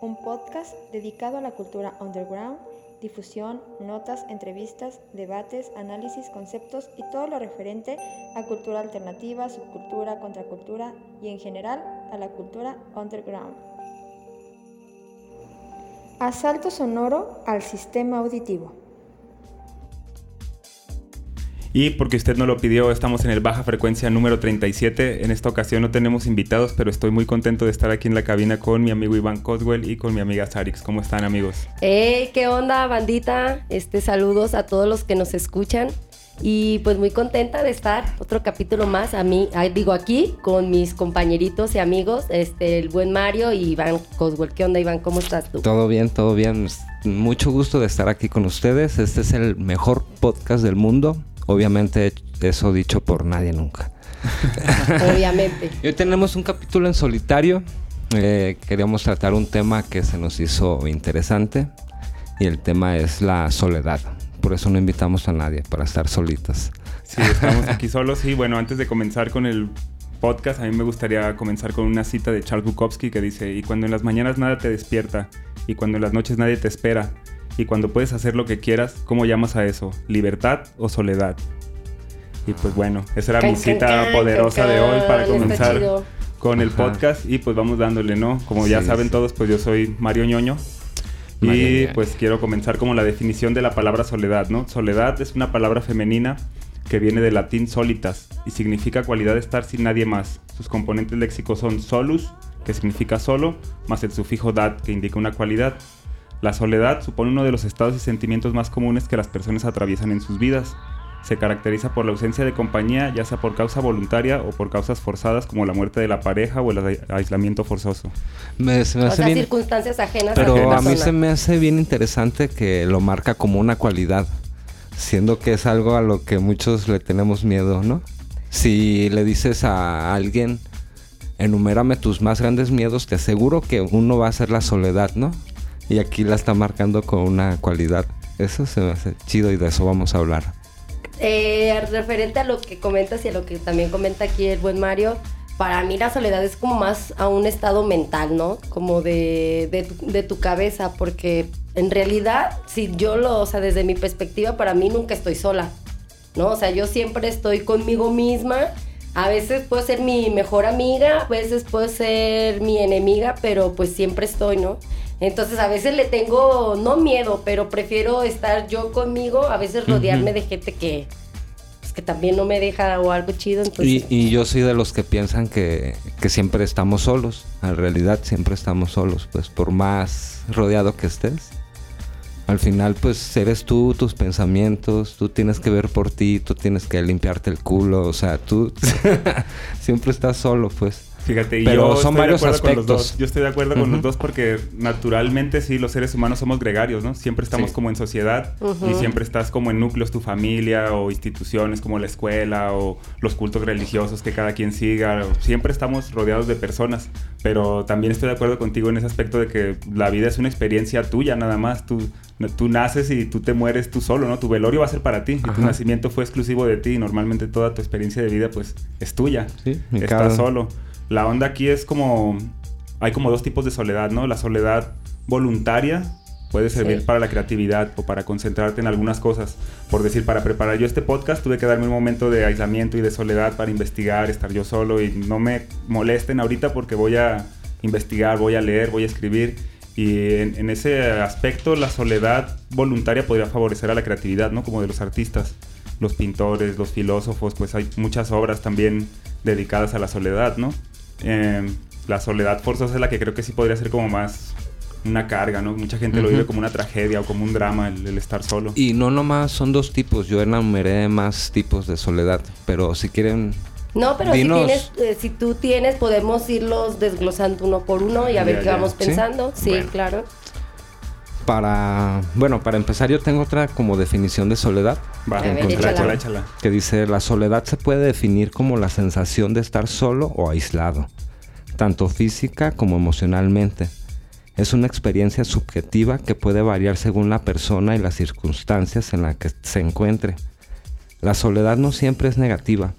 un podcast dedicado a la cultura underground, difusión, notas, entrevistas, debates, análisis, conceptos y todo lo referente a cultura alternativa, subcultura, contracultura y en general a la cultura underground. Asalto sonoro al sistema auditivo. Y porque usted no lo pidió, estamos en el Baja Frecuencia número 37. En esta ocasión no tenemos invitados, pero estoy muy contento de estar aquí en la cabina con mi amigo Iván Coswell y con mi amiga Sarix. ¿Cómo están, amigos? Hey, ¿qué onda, bandita? Este, saludos a todos los que nos escuchan. Y pues muy contenta de estar otro capítulo más a mí, digo aquí, con mis compañeritos y amigos, este, el buen Mario y Iván Coswell. ¿Qué onda, Iván? ¿Cómo estás tú? Todo bien, todo bien. Mucho gusto de estar aquí con ustedes. Este es el mejor podcast del mundo. Obviamente eso dicho por nadie nunca. Obviamente. Hoy tenemos un capítulo en solitario. Eh, queríamos tratar un tema que se nos hizo interesante y el tema es la soledad. Por eso no invitamos a nadie, para estar solitas. Sí, estamos aquí solos y bueno, antes de comenzar con el podcast, a mí me gustaría comenzar con una cita de Charles Bukowski que dice, y cuando en las mañanas nada te despierta, y cuando en las noches nadie te espera, y cuando puedes hacer lo que quieras, ¿cómo llamas a eso? ¿Libertad o soledad? Y pues bueno, esa era mi cita poderosa de hoy para comenzar con el podcast y pues vamos dándole, ¿no? Como ya saben todos, pues yo soy Mario Ñoño. Y pues quiero comenzar como la definición de la palabra soledad, ¿no? Soledad es una palabra femenina que viene del latín solitas y significa cualidad de estar sin nadie más. Sus componentes léxicos son solus, que significa solo, más el sufijo dad, que indica una cualidad. La soledad supone uno de los estados y sentimientos más comunes que las personas atraviesan en sus vidas. Se caracteriza por la ausencia de compañía, ya sea por causa voluntaria o por causas forzadas como la muerte de la pareja o el aislamiento forzoso. Me, o sea, circunstancias ajenas. Pero a, mí se me hace bien interesante que lo marca como una cualidad, siendo que es algo a lo que muchos le tenemos miedo, ¿no? Si le dices a alguien, enumérame tus más grandes miedos, te aseguro que uno va a ser la soledad, ¿no? Y aquí la está marcando con una cualidad. Eso se me hace chido y de eso vamos a hablar. Eh, referente a lo que comentas y a lo que también comenta aquí el buen Mario, para mí la soledad es como más a un estado mental, ¿no? Como de, de, de, tu, cabeza, porque en realidad, si yo lo, o sea, desde mi perspectiva, para mí nunca estoy sola, ¿no? O sea, yo siempre estoy conmigo misma. A veces puedo ser mi mejor amiga, a veces puedo ser mi enemiga, pero pues siempre estoy, ¿no? Entonces a veces le tengo, no miedo, pero prefiero estar yo conmigo, a veces rodearme de gente que, pues, que también no me deja o algo chido. Y, y, yo soy de los que piensan que, que, siempre estamos solos. En realidad siempre estamos solos, pues por más rodeado que estés. Al final pues eres tú, tus pensamientos, tú tienes que ver por ti, tú tienes que limpiarte el culo, o sea, tú siempre estás solo pues. Fíjate, yo son varios aspectos. Con los dos. Yo estoy de acuerdo con los dos porque naturalmente sí, los seres humanos somos gregarios, ¿no? Siempre estamos como en sociedad y siempre estás como en núcleos, tu familia o instituciones como la escuela o los cultos religiosos que cada quien siga. Siempre estamos rodeados de personas, pero también estoy de acuerdo contigo en ese aspecto de que la vida es una experiencia tuya nada más. Tú, tú naces y tú te mueres tú solo, ¿no? Tu velorio va a ser para ti y tu nacimiento fue exclusivo de ti y normalmente toda tu experiencia de vida pues es tuya. Sí, Estás solo. La onda aquí es como... Hay como dos tipos de soledad, ¿no? La soledad voluntaria puede servir para la creatividad o para concentrarte en algunas cosas. Por decir, para preparar yo este podcast tuve que darme un momento de aislamiento y de soledad para investigar, estar yo solo y no me molesten ahorita porque voy a investigar, voy a leer, voy a escribir. Y en, en, ese aspecto la soledad voluntaria podría favorecer a la creatividad, ¿no? Como de los artistas, los pintores, los filósofos, pues hay muchas obras también dedicadas a la soledad, ¿no? Eh, la soledad forzosa es la que creo que sí podría ser como más una carga, ¿no? Mucha gente lo vive como una tragedia o como un drama el, estar solo. Y no nomás son dos tipos, yo enumeré más tipos de soledad, pero si quieren No, pero si, tienes, eh, si tú tienes, podemos irlos desglosando uno por uno y a ver qué vamos pensando. Sí, claro. Para, bueno, para empezar yo tengo otra como definición de soledad. Va, échala, échala. Que dice, la soledad se puede definir como la sensación de estar solo o aislado, tanto física como emocionalmente. Es una experiencia subjetiva que puede variar según la persona y las circunstancias en las que se encuentre. La soledad no siempre es negativa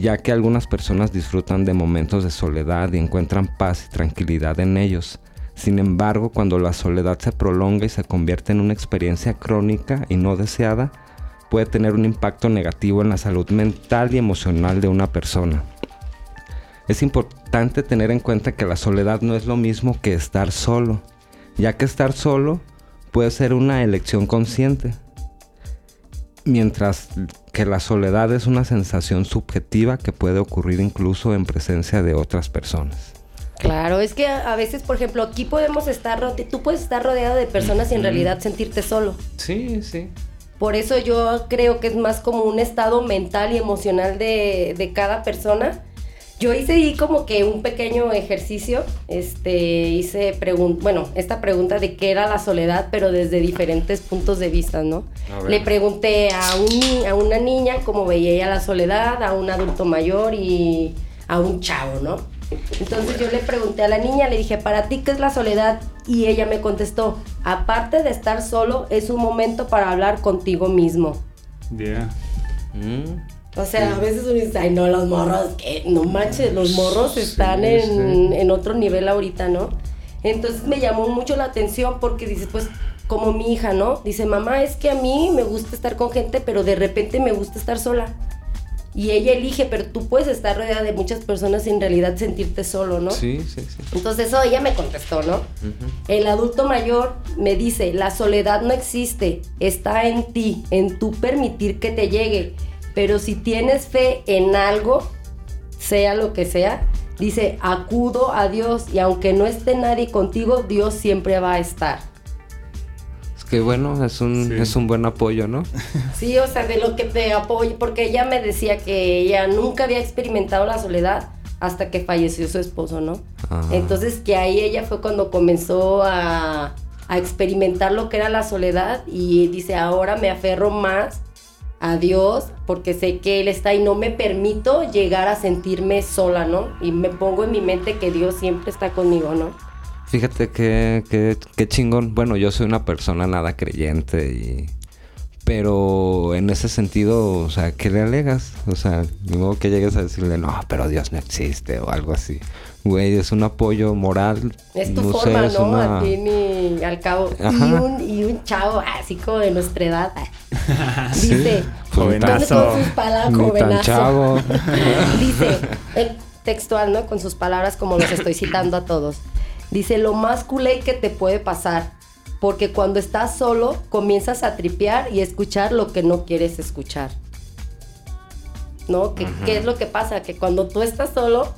ya que algunas personas disfrutan de momentos de soledad y encuentran paz y tranquilidad en ellos. Sin embargo, cuando la soledad se prolonga y se convierte en una experiencia crónica y no deseada, puede tener un impacto negativo en la salud mental y emocional de una persona. Es importante tener en cuenta que la soledad no es lo mismo que estar solo, ya que estar solo puede ser una elección consciente, mientras que la soledad es una sensación subjetiva que puede ocurrir incluso en presencia de otras personas. Claro, es que a veces, por ejemplo, aquí podemos estar, tú puedes estar rodeado de personas y en realidad sentirte solo. Sí, sí. Por eso yo creo que es más como un estado mental y emocional de, de cada persona yo hice ahí como que un pequeño ejercicio, este, hice bueno, esta pregunta de qué era la soledad, pero desde diferentes puntos de vista, ¿no? Le pregunté a, un, a una niña cómo veía ella la soledad, a un adulto mayor y a un chavo, ¿no? Entonces yo le pregunté a la niña, le dije, ¿para ti qué es la soledad? Y ella me contestó, aparte de estar solo, es un momento para hablar contigo mismo. Yeah. Mm. O sea, a veces uno dice, ay, no, los morros, que no manches, los morros están en, en, otro nivel ahorita, ¿no? Entonces me llamó mucho la atención porque dices, pues, como mi hija, ¿no? Dice, mamá, es que a mí me gusta estar con gente, pero de repente me gusta estar sola. Y ella elige, pero tú puedes estar rodeada de muchas personas y en realidad sentirte solo, ¿no? Sí, sí, sí. Entonces eso ella me contestó, ¿no? El adulto mayor me dice, la soledad no existe, está en ti, en tu permitir que te llegue pero si tienes fe en algo, sea lo que sea, dice, acudo a Dios y aunque no esté nadie contigo, Dios siempre va a estar. Que bueno, es un, es un buen apoyo, ¿no? Sí, o sea, de lo que te apoyo, porque ella me decía que ella nunca había experimentado la soledad hasta que falleció su esposo, ¿no? Ah. Entonces que ahí ella fue cuando comenzó a, a experimentar lo que era la soledad y dice, ahora me aferro más a Dios porque sé que Él está y no me permito llegar a sentirme sola, ¿no? Y me pongo en mi mente que Dios siempre está conmigo, ¿no? Fíjate que, que, chingón. Bueno, yo soy una persona nada creyente y... Pero en ese sentido, o sea, ¿qué le alegas? O sea, ni modo que llegues a decirle, no, pero Dios no existe o algo así güey, es un apoyo moral. Es tu forma, ¿no? A ti ni al cabo. Y un, y un chavo así como de nuestra edad. Dice, jovenazo. Con sus palabras, chavo. Dice, el textual, ¿no? Con sus palabras como los estoy citando a todos. Dice, lo más culé que te puede pasar. Porque cuando estás solo, comienzas a tripear y escuchar lo que no quieres escuchar. ¿No? ¿Qué, ¿Qué es lo que pasa? Que cuando tú estás solo,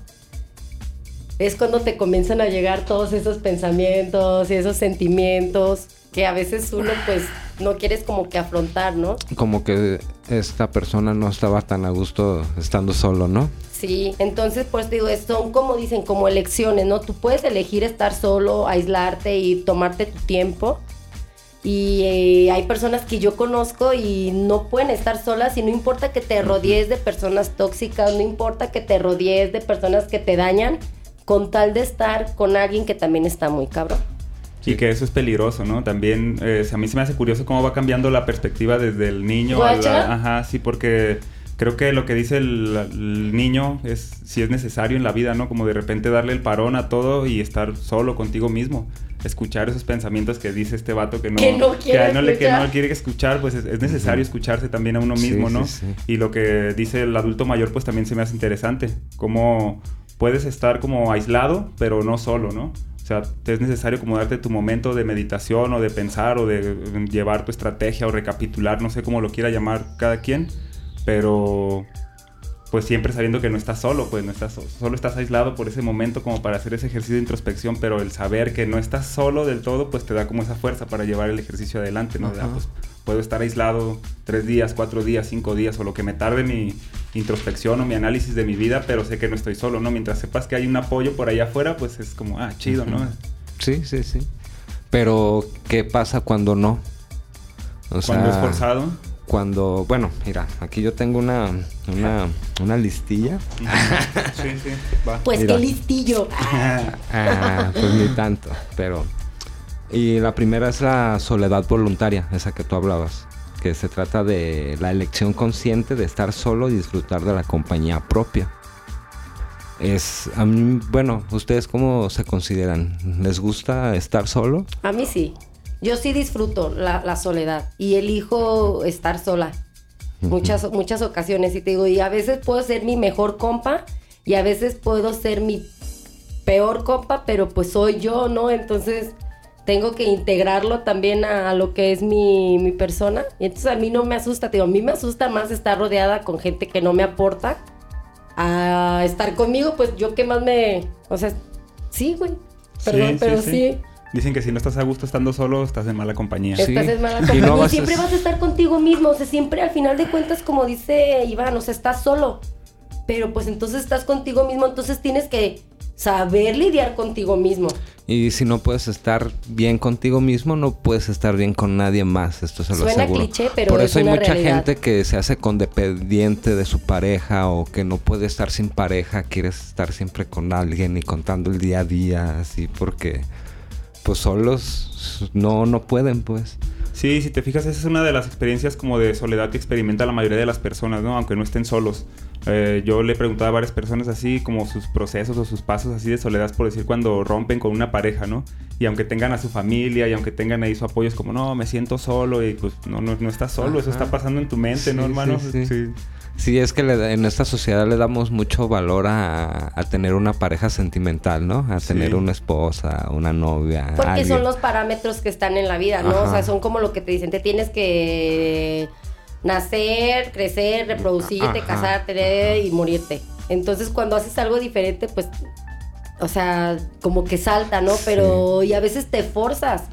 es cuando te comienzan a llegar todos esos pensamientos y esos sentimientos que a veces uno pues no quieres como que afrontar, ¿no? Como que esta persona no estaba tan a gusto estando solo, ¿no? Sí, entonces pues digo, son como dicen, como elecciones, ¿no? Tú puedes elegir estar solo, aislarte y tomarte tu tiempo. Y eh, hay personas que yo conozco y no pueden estar solas y no importa que te rodees de personas tóxicas, no importa que te rodees de personas que te dañan, con tal de estar con alguien que también está muy cabrón. Y que eso es peligroso, ¿no? También eh, a mí se me hace curioso cómo va cambiando la perspectiva desde el niño a la, Ajá, sí, porque creo que lo que dice el, niño es si es necesario en la vida, ¿no? Como de repente darle el parón a todo y estar solo contigo mismo. Escuchar esos pensamientos que dice este vato que no, que no quiere, no, le, que no quiere escuchar, pues es, necesario escucharse también a uno mismo, ¿no? Y lo que dice el adulto mayor, pues también se me hace interesante. Cómo puedes estar como aislado, pero no solo, ¿no? O sea, te es necesario como darte tu momento de meditación o de pensar o de llevar tu estrategia o recapitular, no sé cómo lo quiera llamar cada quien, pero pues siempre sabiendo que no estás solo, pues no estás solo estás aislado por ese momento como para hacer ese ejercicio de introspección, pero el saber que no estás solo del todo, pues te da como esa fuerza para llevar el ejercicio adelante, ¿no? Pues, puedo estar aislado tres días, cuatro días, cinco días o lo que me tarde mi introspección o mi análisis de mi vida, pero sé que no estoy solo, ¿no? Mientras sepas que hay un apoyo por ahí afuera, pues es como, ah, chido, ¿no? Sí, sí, sí. Pero, ¿qué pasa cuando no? cuando es forzado cuando, bueno, mira, aquí yo tengo una, una, listilla. sí, sí, va. Pues qué listillo. Ah, pues ni tanto, pero... Y la primera es la soledad voluntaria, esa que tú hablabas, que se trata de la elección consciente de estar solo y disfrutar de la compañía propia. Es, a mí, bueno, ¿ustedes cómo se consideran? ¿Les gusta estar solo? A mí sí. Yo sí disfruto la, soledad y elijo estar sola. Muchas, muchas ocasiones. Y te digo, y a veces puedo ser mi mejor compa y a veces puedo ser mi peor compa, pero pues soy yo, ¿no? Entonces tengo que integrarlo también a, lo que es mi, mi, persona. Y entonces a mí no me asusta, te digo, a mí me asusta más estar rodeada con gente que no me aporta a estar conmigo, pues yo que más me... O sea, sí, güey. Perdón, pero sí. Dicen que si no estás a gusto estando solo, estás en mala compañía. Estás en mala compañía. Y, siempre vas a estar contigo mismo. O sea, siempre al final de cuentas, como dice Iván, o sea, estás solo. Pero pues entonces estás contigo mismo, entonces tienes que saber lidiar contigo mismo. Y si no puedes estar bien contigo mismo, no puedes estar bien con nadie más. Esto se lo Suena cliché, pero Por eso hay mucha gente que se hace condependiente de su pareja o que no puede estar sin pareja, quiere estar siempre con alguien y contando el día a día, así porque pues solos no, no pueden, pues. Sí, si te fijas, esa es una de las experiencias como de soledad que experimenta la mayoría de las personas, ¿no? Aunque no estén solos. Eh, yo le he preguntado a varias personas así como sus procesos o sus pasos así de soledad, por decir, cuando rompen con una pareja, ¿no? Y aunque tengan a su familia y aunque tengan ahí su apoyo, es como, no, me siento solo y pues no, no, no estás solo, eso está pasando en tu mente, ¿no, hermano? sí. sí. Sí, es que en esta sociedad le damos mucho valor a, tener una pareja sentimental, ¿no? A tener una esposa, una novia. Porque son los parámetros que están en la vida, ¿no? O sea, son como lo que te dicen, te tienes que nacer, crecer, reproducirte, casarte y morirte. Entonces, cuando haces algo diferente, pues, o sea, como que salta, ¿no? Pero, y a veces te forzas.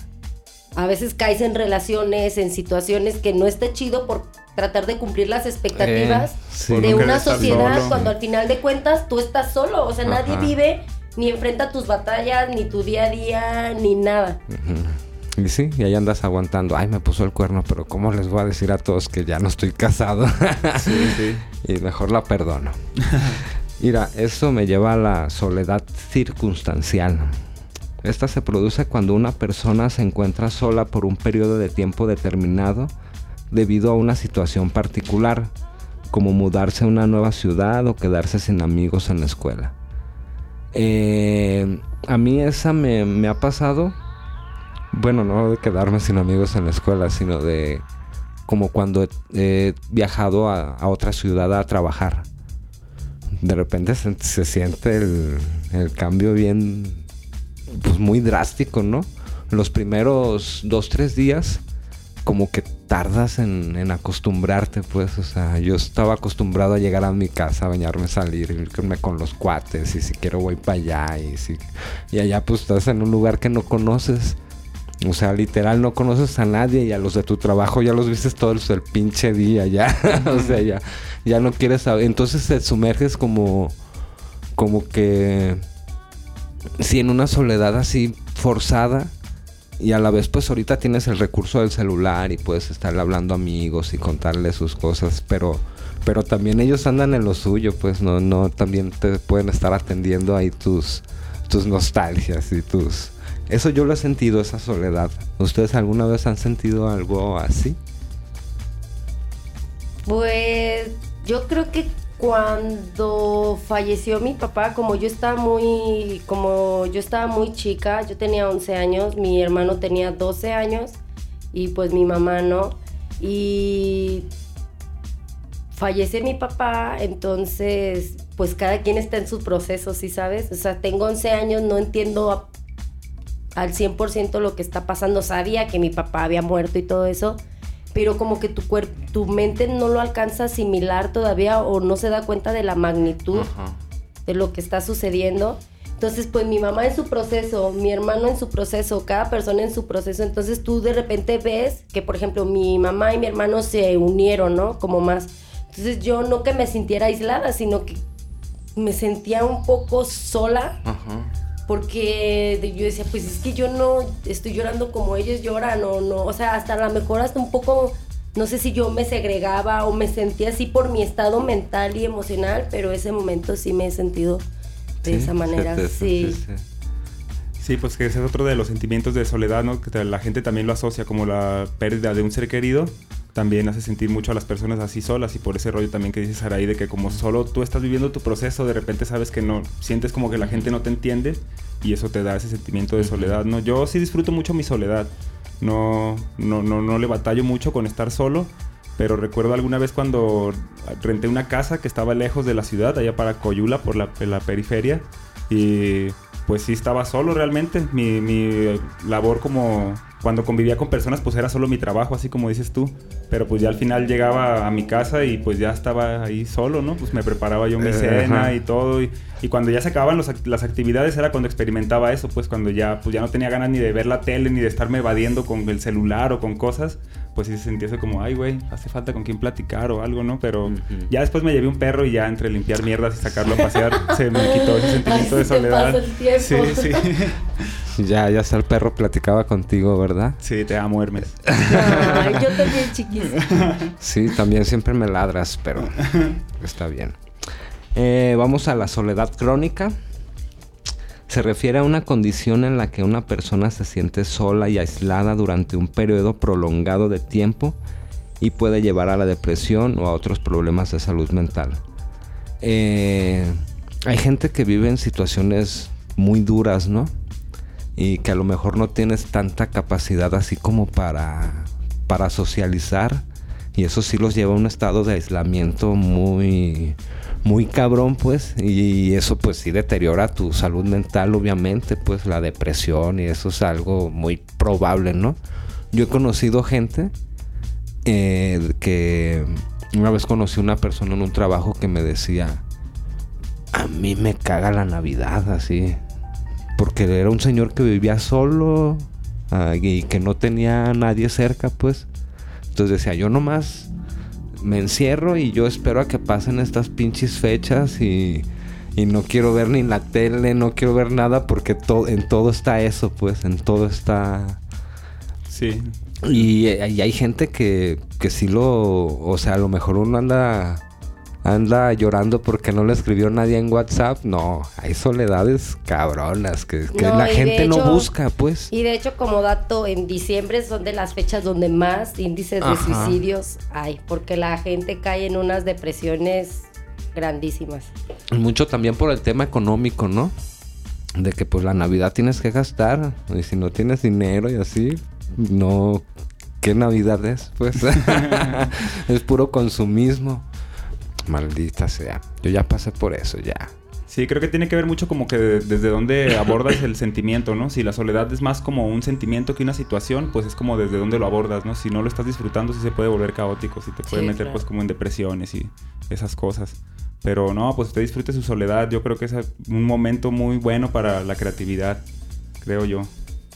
A veces caes en relaciones, en situaciones que no esté chido por tratar de cumplir las expectativas eh, de una sociedad cuando al final de cuentas tú estás solo, o sea, nadie vive ni enfrenta tus batallas, ni tu día a día, ni nada. Y sí, y ahí andas aguantando. Ay, me puso el cuerno, pero ¿cómo les voy a decir a todos que ya no estoy casado? sí, sí. Y mejor la perdono. Mira, eso me lleva a la soledad circunstancial. Esta se produce cuando una persona se encuentra sola por un periodo de tiempo determinado debido a una situación particular, como mudarse a una nueva ciudad o quedarse sin amigos en la escuela. Eh, a mí esa me, ha pasado, bueno, no de quedarme sin amigos en la escuela, sino de como cuando he, viajado a, otra ciudad a trabajar. De repente se, siente el, cambio bien, pues muy drástico, ¿no? Los primeros dos, tres días como que tardas en, acostumbrarte, pues, o sea, yo estaba acostumbrado a llegar a mi casa, a bañarme, salir, irme con los cuates, y si quiero voy para allá, y si, y allá pues estás en un lugar que no conoces, o sea, literal no conoces a nadie y a los de tu trabajo ya los viste todo el, pinche día, ya, o sea, ya, ya no quieres saber, entonces te sumerges como, como que, si en una soledad así forzada, y a la vez pues ahorita tienes el recurso del celular y puedes estarle hablando a amigos y contarle sus cosas, pero pero también ellos andan en lo suyo, pues no no también te pueden estar atendiendo ahí tus tus nostalgias y tus eso yo lo he sentido esa soledad. ¿Ustedes alguna vez han sentido algo así? Pues yo creo que cuando falleció mi papá, como yo estaba muy, como yo estaba muy chica, yo tenía 11 años, mi hermano tenía 12 años y pues mi mamá no. Y fallece mi papá, entonces pues cada quien está en su proceso, ¿sí sabes? O sea, tengo 11 años, no entiendo al 100% lo que está pasando. Sabía que mi papá había muerto y todo eso, pero como que tu cuerpo, tu mente no lo alcanza a asimilar todavía o no se da cuenta de la magnitud de lo que está sucediendo. Entonces, pues mi mamá en su proceso, mi hermano en su proceso, cada persona en su proceso. Entonces tú de repente ves que, por ejemplo, mi mamá y mi hermano se unieron, ¿no? Como más. Entonces yo no que me sintiera aislada, sino que me sentía un poco sola. Porque yo decía, pues es que yo no estoy llorando como ellos lloran o no. O sea, hasta a lo mejor hasta un poco, no sé si yo me segregaba o me sentía así por mi estado mental y emocional, pero ese momento sí me he sentido de esa manera. sí. Sí, pues que ese es otro de los sentimientos de soledad, ¿no? Que la gente también lo asocia como la pérdida de un ser querido también hace sentir mucho a las personas así solas y por ese rollo también que dices Saraí de que como solo tú estás viviendo tu proceso, de repente sabes que no, sientes como que la gente no te entiende y eso te da ese sentimiento de soledad, ¿no? Yo sí disfruto mucho mi soledad, no, no, no, no le batallo mucho con estar solo, pero recuerdo alguna vez cuando renté una casa que estaba lejos de la ciudad, allá para Coyula, por la, la periferia, y pues sí estaba solo realmente, mi, mi labor como cuando convivía con personas, pues era solo mi trabajo, así como dices tú. Pero pues ya al final llegaba a mi casa y pues ya estaba ahí solo, ¿no? Pues me preparaba yo mi eh, cena y todo. Y, cuando ya se acababan las actividades era cuando experimentaba eso, pues cuando ya, pues ya no tenía ganas ni de ver la tele, ni de estarme evadiendo con el celular o con cosas. Pues sí se sentía eso como, ay, güey, hace falta con quien platicar o algo, ¿no? Pero ya después me llevé un perro y ya entre limpiar mierdas y sacarlo a pasear, se me quitó ese sentimiento de soledad. Sí, sí. Ya, ya está el perro platicaba contigo, ¿verdad? Sí, te amo, Hermes. Ay, yo también, chiquis. Sí, también siempre me ladras, pero está bien. Eh, vamos a la soledad crónica. Se refiere a una condición en la que una persona se siente sola y aislada durante un periodo prolongado de tiempo y puede llevar a la depresión o a otros problemas de salud mental. Eh, hay gente que vive en situaciones muy duras, ¿no? y que a lo mejor no tienes tanta capacidad así como para, para socializar y eso sí los lleva a un estado de aislamiento muy muy cabrón pues y eso pues sí deteriora tu salud mental obviamente pues la depresión y eso es algo muy probable no yo he conocido gente eh, que una vez conocí una persona en un trabajo que me decía a mí me caga la navidad así porque era un señor que vivía solo ah, y que no tenía nadie cerca, pues. Entonces decía, yo nomás me encierro y yo espero a que pasen estas pinches fechas y, y no quiero ver ni la tele, no quiero ver nada porque en todo está eso, pues, en todo está... Sí. Y, y hay gente que, que sí lo, o sea, a lo mejor uno anda anda llorando porque no le escribió nadie en WhatsApp. No, hay soledades cabronas que, la gente no busca, pues. Y de hecho, como dato, en diciembre son de las fechas donde más índices de suicidios hay, porque la gente cae en unas depresiones grandísimas. Mucho también por el tema económico, ¿no? De que pues la Navidad tienes que gastar y si no tienes dinero y así, no... ¿Qué Navidad es? Pues es puro consumismo. Maldita sea. Yo ya pasé por eso, ya. Sí, creo que tiene que ver mucho como que desde dónde abordas el sentimiento, ¿no? Si la soledad es más como un sentimiento que una situación, pues es como desde dónde lo abordas, ¿no? Si no lo estás disfrutando, sí se puede volver caótico, sí te puede meter pues como en depresiones y esas cosas. Pero no, pues usted disfrute su soledad, yo creo que es un momento muy bueno para la creatividad, creo yo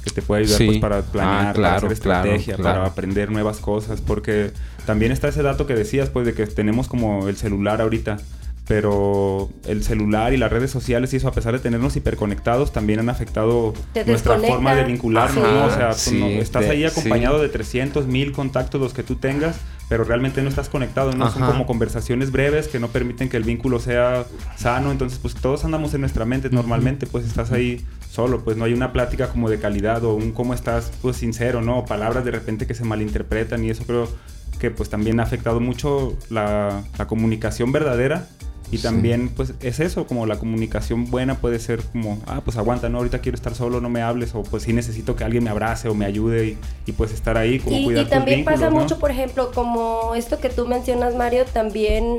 que te puede ayudar pues, para planear, ah, para hacer estrategia, para aprender nuevas cosas, porque también está ese dato que decías, pues de que tenemos como el celular ahorita, pero el celular y las redes sociales y eso, a pesar de tenernos hiperconectados, también han afectado nuestra forma de vincularnos, ¿no? O sea, estás ahí acompañado de 300, mil contactos los que tú tengas, pero realmente no estás conectado, ¿no? Son como conversaciones breves que no permiten que el vínculo sea sano, entonces pues todos andamos en nuestra mente normalmente, pues estás ahí solo, pues no hay una plática como de calidad o un cómo estás, pues sincero, ¿no? palabras de repente que se malinterpretan y eso creo que pues también ha afectado mucho la, comunicación verdadera y también pues es eso, como la comunicación buena puede ser como, ah, pues aguanta, no, ahorita quiero estar solo, no me hables o pues sí necesito que alguien me abrace o me ayude y, pues estar ahí como y, cuidar Y también pasa mucho, por ejemplo, como esto que tú mencionas, Mario, también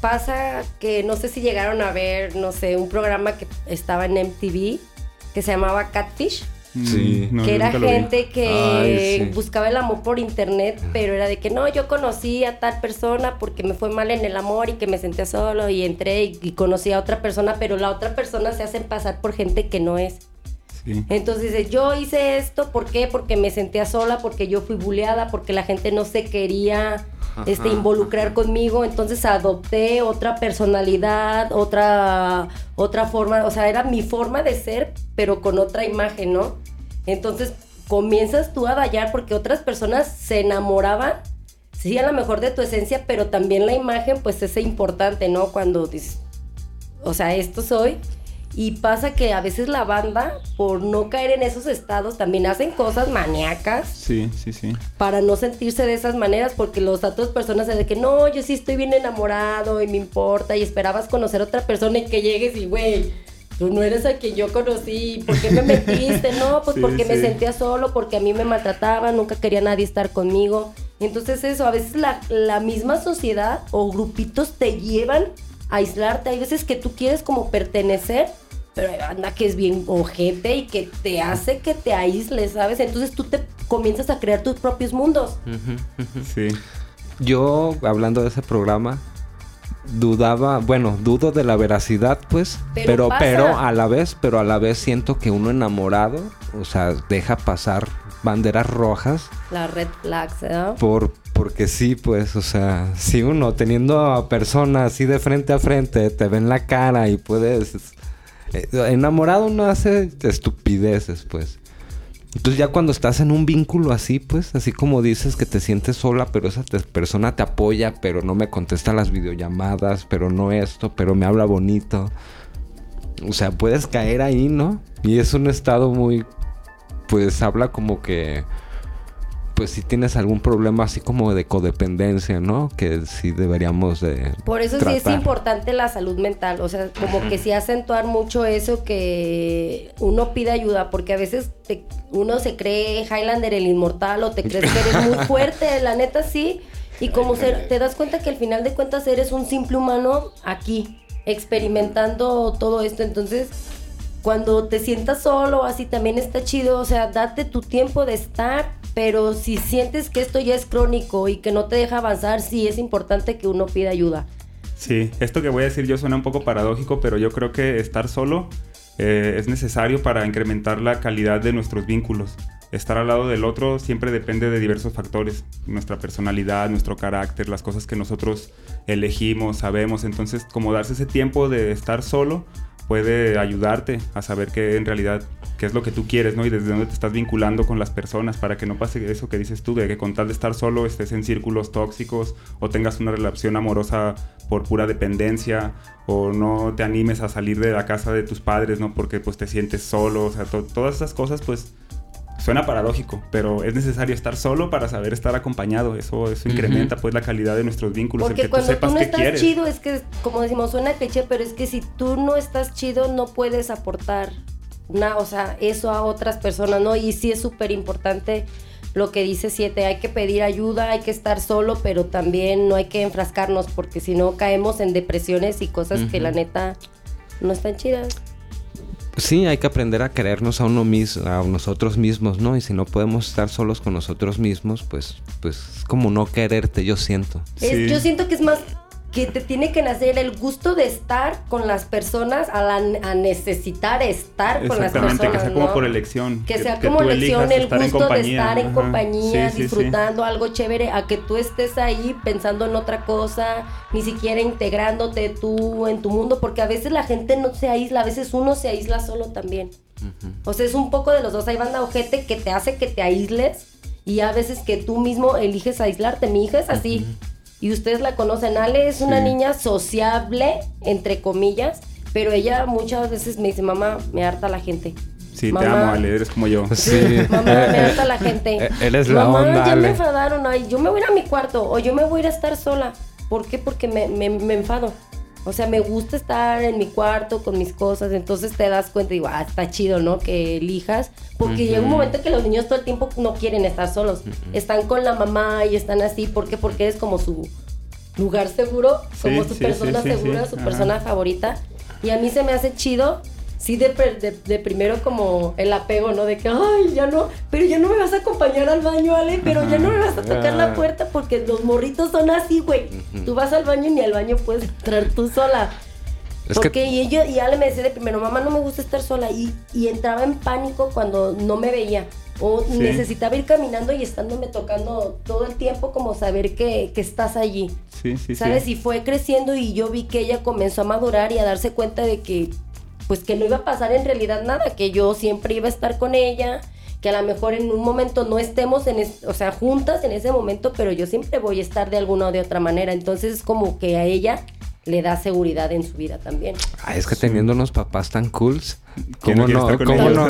pasa que no sé si llegaron a ver, no sé, un programa que estaba en MTV que se llamaba Catfish. Sí. que era gente que buscaba el amor por internet, pero era de que no, yo conocí a tal persona porque me fue mal en el amor y que me senté solo y entré y, conocí a otra persona, pero la otra persona se hace pasar por gente que no es. Entonces dice, yo hice esto, ¿por qué? Porque me sentía sola, porque yo fui buleada, porque la gente no se quería este, involucrar conmigo, entonces adopté otra personalidad, otra, otra forma, o sea, era mi forma de ser, pero con otra imagen, ¿no? Entonces comienzas tú a vallar porque otras personas se enamoraban, sí, a lo mejor de tu esencia, pero también la imagen, pues es importante, ¿no? Cuando dices, o sea, esto soy, y pasa que a veces la banda, por no caer en esos estados, también hacen cosas maníacas. Sí, sí, sí. Para no sentirse de esas maneras, porque los otras personas se de que no, yo sí estoy bien enamorado y me importa y esperabas conocer a otra persona y que llegues y, güey, tú no eres a quien yo conocí, ¿por qué me metiste? No, pues porque me sentía solo, porque a mí me maltrataban, nunca quería nadie estar conmigo. Entonces eso, a veces la, la misma sociedad o grupitos te llevan a aislarte. Hay veces que tú quieres como pertenecer pero hay banda que es bien ojete y que te hace que te aísles, ¿sabes? Entonces tú te comienzas a crear tus propios mundos. Sí. Yo, hablando de ese programa, dudaba, bueno, dudo de la veracidad, pues, pero, pero, a la vez, pero a la vez siento que uno enamorado, o sea, deja pasar banderas rojas. La red flags, ¿no? Por, porque sí, pues, o sea, si uno teniendo a personas así de frente a frente te ven la cara y puedes eh, enamorado no hace estupideces, pues. Entonces ya cuando estás en un vínculo así, pues, así como dices que te sientes sola, pero esa persona te apoya, pero no me contesta las videollamadas, pero no esto, pero me habla bonito. O sea, puedes caer ahí, ¿no? Y es un estado muy, pues habla como que pues si tienes algún problema así como de codependencia, ¿no? Que sí deberíamos de Por eso sí es importante la salud mental, o sea, como que sí acentuar mucho eso que uno pide ayuda, porque a veces uno se cree Highlander el inmortal o te crees que eres muy fuerte, la neta sí, y como te das cuenta que al final de cuentas eres un simple humano aquí, experimentando todo esto, entonces cuando te sientas solo, así también está chido, o sea, date tu tiempo de estar pero si sientes que esto ya es crónico y que no te deja avanzar, sí es importante que uno pida ayuda. Sí, esto que voy a decir yo suena un poco paradójico, pero yo creo que estar solo eh, es necesario para incrementar la calidad de nuestros vínculos. Estar al lado del otro siempre depende de diversos factores, nuestra personalidad, nuestro carácter, las cosas que nosotros elegimos, sabemos. Entonces, como darse ese tiempo de estar solo puede ayudarte a saber que en realidad qué es lo que tú quieres, ¿no? Y desde dónde te estás vinculando con las personas para que no pase eso que dices tú, de que con tal de estar solo estés en círculos tóxicos o tengas una relación amorosa por pura dependencia o no te animes a salir de la casa de tus padres, ¿no? Porque pues te sientes solo, o sea, todas esas cosas pues Suena paradójico, pero es necesario estar solo para saber estar acompañado. Eso, eso incrementa pues la calidad de nuestros vínculos. Porque cuando tú, no estás chido, es que, como decimos, suena cliché, pero es que si tú no estás chido, no puedes aportar nada, o sea, eso a otras personas, ¿no? Y sí es súper importante lo que dice Siete, hay que pedir ayuda, hay que estar solo, pero también no hay que enfrascarnos, porque si no caemos en depresiones y cosas que la neta no están chidas. Sí, hay que aprender a querernos a uno mismo, a nosotros mismos, ¿no? Y si no podemos estar solos con nosotros mismos, pues, pues como no quererte, yo siento. Yo siento que es más que te tiene que nacer el gusto de estar con las personas, a, a necesitar estar con las personas. que sea como por elección. Que, sea como elección el gusto de estar en compañía, disfrutando algo chévere, a que tú estés ahí pensando en otra cosa, ni siquiera integrándote tú en tu mundo, porque a veces la gente no se aísla, a veces uno se aísla solo también. O sea, es un poco de los dos. Hay banda ojete que te hace que te aísles y a veces que tú mismo eliges aislarte. Mi hija es así y ustedes la conocen. Ale es una niña sociable, entre comillas, pero ella muchas veces me dice, mamá, me harta la gente. Sí, te amo, Ale, eres como yo. Sí. Mamá, me harta la gente. Eres la mamá, ya me enfadaron. Ay, yo me voy a ir a mi cuarto o yo me voy a ir a estar sola. ¿Por qué? Porque me, me, me enfado. O sea, me gusta estar en mi cuarto con mis cosas, entonces te das cuenta y digo, ah, está chido, ¿no? Que elijas, porque llega un momento que los niños todo el tiempo no quieren estar solos, están con la mamá y están así, ¿por qué? Porque eres como su lugar seguro, como su persona segura, su persona favorita. Y a mí se me hace chido sí de, de, primero como el apego, ¿no? De que, ay, ya no, pero ya no me vas a acompañar al baño, Ale, pero ya no me vas a tocar la ah. puerta porque los morritos son así, güey. Tú vas al baño y ni al baño puedes entrar tú sola. porque y, ella, y Ale me decía de primero, mamá, no me gusta estar sola. Y, y entraba en pánico cuando no me veía. O necesitaba ir caminando y estándome tocando todo el tiempo como saber que, que estás allí. Sí, sí, ¿Sabes? Y fue creciendo y yo vi que ella comenzó a madurar y a darse cuenta de que pues que no iba a pasar en realidad nada, que yo siempre iba a estar con ella, que a lo mejor en un momento no estemos en o sea, juntas en ese momento, pero yo siempre voy a estar de alguna o de otra manera. Entonces es como que a ella le da seguridad en su vida también. Ah, es que teniendo unos papás tan cools, ¿cómo no, ¿cómo, no,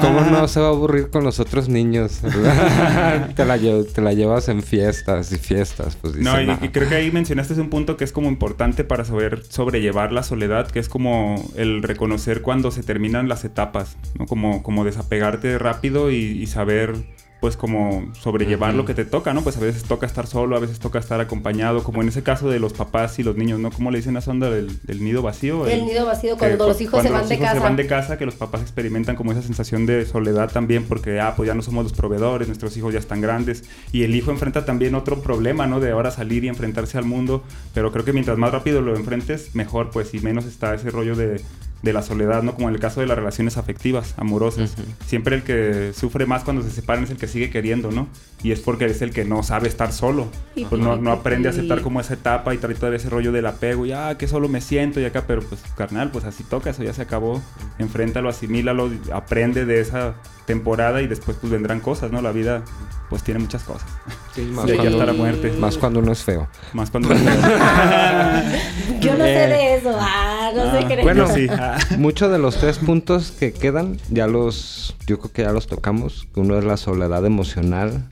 ¿cómo no se va a aburrir con los otros niños? te, la te, la llevas en fiestas y fiestas. Pues, no, y, creo que ahí mencionaste un punto que es como importante para saber sobrellevar la soledad, que es como el reconocer cuando se terminan las etapas, ¿no? Como, como desapegarte rápido y saber pues como sobrellevar lo que te toca, ¿no? Pues a veces toca estar solo, a veces toca estar acompañado, como en ese caso de los papás y los niños, ¿no? ¿Cómo le dicen a sonda del, nido vacío? El, nido vacío cuando los hijos se van los de hijos casa. se van de casa, que los papás experimentan como esa sensación de soledad también porque, ah, pues ya no somos los proveedores, nuestros hijos ya están grandes y el hijo enfrenta también otro problema, ¿no? De ahora salir y enfrentarse al mundo, pero creo que mientras más rápido lo enfrentes, mejor, pues, y menos está ese rollo de de la soledad, ¿no? Como en el caso de las relaciones afectivas, amorosas. Siempre el que sufre más cuando se separan es el que sigue queriendo, ¿no? Y es porque es el que no sabe estar solo. Pues no, no, aprende a aceptar como esa etapa y trae todo ese rollo del apego. Y, ah, que solo me siento y acá, pero pues, carnal, pues así toca, eso ya se acabó. Enfréntalo, asimílalo, aprende de esa temporada y después pues vendrán cosas, ¿no? La vida pues tiene muchas cosas. Sí, más, cuando, la muerte. más cuando uno es feo. Más cuando uno es feo. Yo no sé de eso. Ah, no sé ah, qué Bueno, sí. muchos de los tres puntos que quedan, ya los, yo creo que ya los tocamos. Uno es la soledad emocional.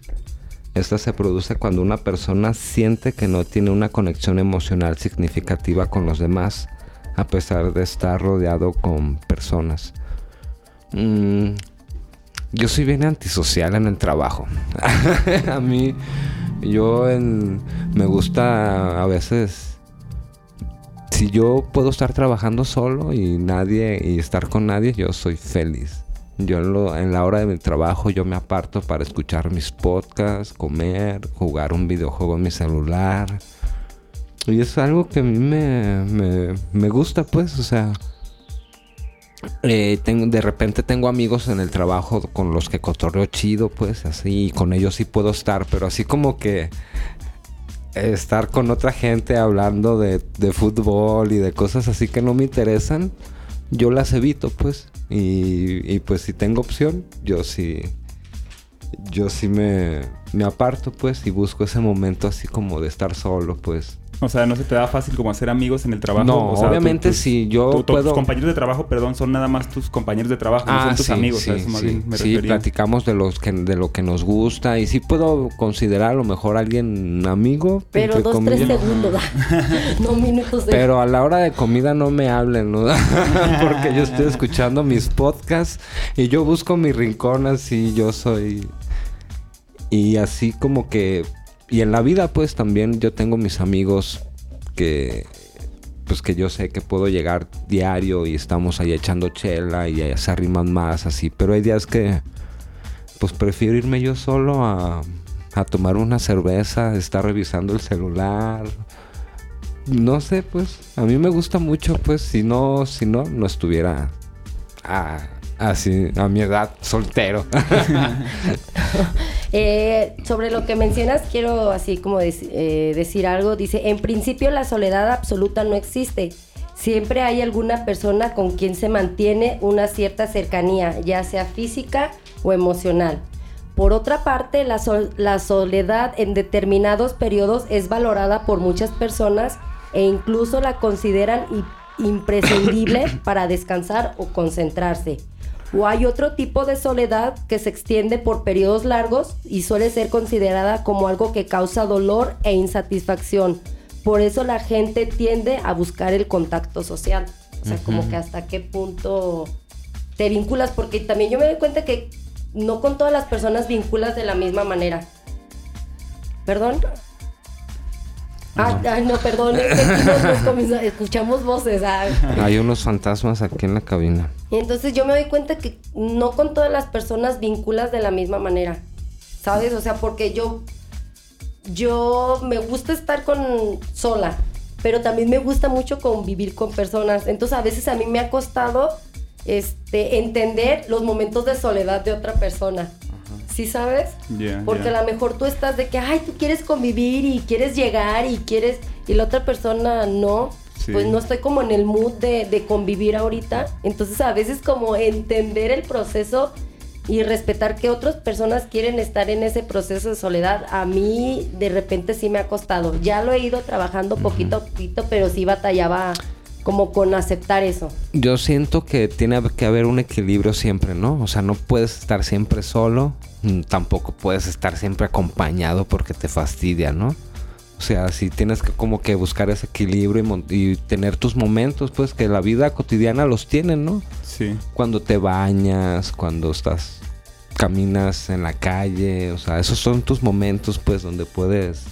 Esta se produce cuando una persona siente que no tiene una conexión emocional significativa con los demás, a pesar de estar rodeado con personas. Mm, yo soy bien antisocial en el trabajo. a mí, yo me gusta a veces, si yo puedo estar trabajando solo y nadie, y estar con nadie, yo soy feliz. Yo en, la hora de mi trabajo yo me aparto para escuchar mis podcasts, comer, jugar un videojuego en mi celular. Y es algo que a mí me, me gusta, pues, o sea, eh, tengo, de repente tengo amigos en el trabajo con los que cotorreo chido, pues así, con ellos sí puedo estar, pero así como que estar con otra gente hablando de, fútbol y de cosas así que no me interesan, yo las evito, pues. Y, y pues si tengo opción, yo sí, yo sí me, me aparto, pues, y busco ese momento así como de estar solo, pues. O sea, no se te da fácil como hacer amigos en el trabajo. No, obviamente si yo puedo... Tus compañeros de trabajo, perdón, son nada más tus compañeros de trabajo, no son ah, tus amigos. Sí, sí, platicamos de los que de lo que nos gusta y sí puedo considerar a lo mejor a alguien amigo. Pero dos tres segundos, no minutos. Pero a la hora de comida no me hablen, ¿no? Porque yo estoy escuchando mis podcasts y yo busco mi rincón así, yo soy y así como que y en la vida pues también yo tengo mis amigos que pues que yo sé que puedo llegar diario y estamos ahí echando chela y se arriman más así, pero hay días que pues prefiero irme yo solo a, a tomar una cerveza, estar revisando el celular. No sé, pues a mí me gusta mucho, pues si no si no no estuviera así a mi edad soltero. Eh, sobre lo que mencionas, quiero así como eh, decir algo. Dice, en principio la soledad absoluta no existe. Siempre hay alguna persona con quien se mantiene una cierta cercanía, ya sea física o emocional. Por otra parte, la, la soledad en determinados periodos es valorada por muchas personas e incluso la consideran imprescindible para descansar o concentrarse. O hay otro tipo de soledad que se extiende por periodos largos y suele ser considerada como algo que causa dolor e insatisfacción. Por eso la gente tiende a buscar el contacto social. O sea, como que hasta qué punto te vinculas, porque también yo me doy cuenta que no con todas las personas vinculas de la misma manera. ¿Perdón? Ah, ay, no, perdón, escuchamos voces. Ah. Hay unos fantasmas aquí en la cabina. Entonces yo me doy cuenta que no con todas las personas vinculas de la misma manera, ¿sabes? O sea, porque yo, yo me gusta estar con sola, pero también me gusta mucho convivir con personas. Entonces a veces a mí me ha costado este, entender los momentos de soledad de otra persona. ¿Sí sabes? Porque a lo mejor tú estás de que, ay, tú quieres convivir y quieres llegar y quieres, y la otra persona no. Pues no estoy como en el mood de, de convivir ahorita. Entonces a veces como entender el proceso y respetar que otras personas quieren estar en ese proceso de soledad, a mí de repente sí me ha costado. Ya lo he ido trabajando poquito a poquito, pero sí batallaba como con aceptar eso. Yo siento que tiene que haber un equilibrio siempre, ¿no? O sea, no puedes estar siempre solo, mm, tampoco puedes estar siempre acompañado porque te fastidia, ¿no? O sea, sí tienes que como que buscar ese equilibrio y, tener tus momentos, pues que la vida cotidiana los tiene, ¿no? Sí. Cuando te bañas, cuando estás, caminas en la calle, o sea, esos son tus momentos, pues, donde puedes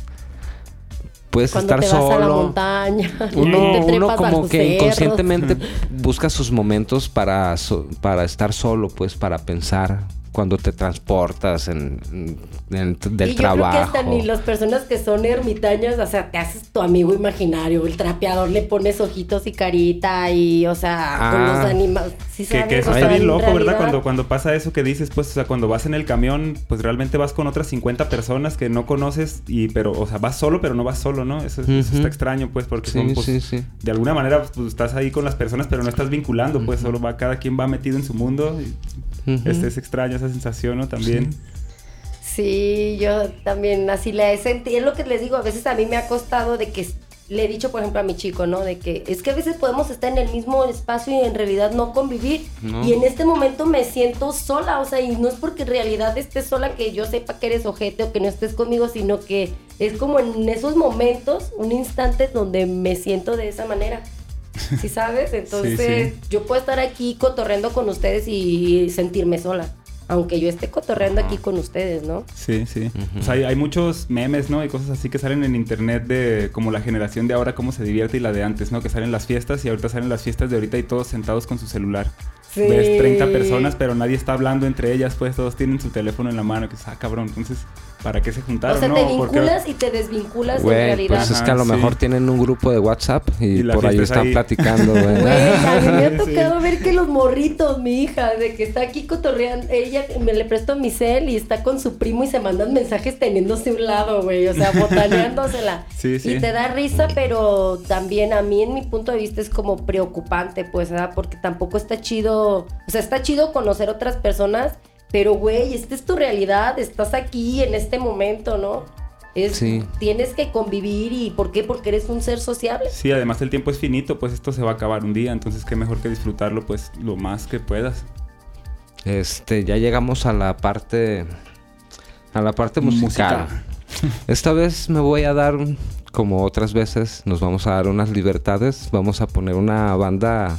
puedes Cuando estar te solo. A la montaña, uno, como que inconscientemente busca sus momentos para, para estar solo, pues para pensar cuando te transportas en, del y yo Creo que hasta ni las personas que son ermitañas, o sea, te haces tu amigo imaginario, el trapeador le pones ojitos y carita y, o sea, con los ah. animales. ¿sí que, que, eso está bien loco, ¿verdad? Cuando, cuando pasa eso que dices, pues, o sea, cuando vas en el camión, pues realmente vas con otras 50 personas que no conoces y, pero, o sea, vas solo, pero no vas solo, ¿no? Eso, está extraño, pues, porque son, pues, de alguna manera, pues, estás ahí con las personas, pero no estás vinculando, pues, solo va, cada quien va metido en su mundo. Y, este es extraño esa sensación, ¿no? También. Sí. yo también así la he sentido. Es lo que les digo, a veces a mí me ha costado de que le he dicho, por ejemplo, a mi chico, ¿no? De que es que a veces podemos estar en el mismo espacio y en realidad no convivir. Y en este momento me siento sola, o sea, y no es porque en realidad estés sola que yo sepa que eres ojete o que no estés conmigo, sino que es como en esos momentos, un instante donde me siento de esa manera. ¿Sí sabes? Entonces, yo puedo estar aquí cotorreando con ustedes y sentirme sola. Aunque yo esté cotorreando aquí con ustedes, ¿no? Sí, sí. O sea, hay, muchos memes, ¿no? Y cosas así que salen en internet de como la generación de ahora, cómo se divierte y la de antes, ¿no? Que salen las fiestas y ahorita salen las fiestas de ahorita y todos sentados con su celular. Sí. Ves 30 personas, pero nadie está hablando entre ellas, pues todos tienen su teléfono en la mano, que es, ah, cabrón. Entonces, ¿Para qué se juntaron? O sea, te vinculas y te desvinculas en realidad. Pues es que a lo mejor tienen un grupo de WhatsApp y, por ahí están platicando, güey. a mí me ha tocado ver que los morritos, mi hija, de que está aquí cotorreando, ella me le prestó mi cel y está con su primo y se mandan mensajes teniéndose un lado, güey. O sea, botaneándosela. Sí, sí. Y te da risa, pero también a mí, en mi punto de vista, es como preocupante, pues, ¿verdad? Porque tampoco está chido. O sea, está chido conocer otras personas pero, güey, esta es tu realidad, estás aquí en este momento, ¿no? Es, Tienes que convivir y ¿por qué? Porque eres un ser sociable. Sí, además el tiempo es finito, pues esto se va a acabar un día, entonces qué mejor que disfrutarlo pues lo más que puedas. Este, ya llegamos a la parte a la parte musical. Esta vez me voy a dar como otras veces, nos vamos a dar unas libertades, vamos a poner una banda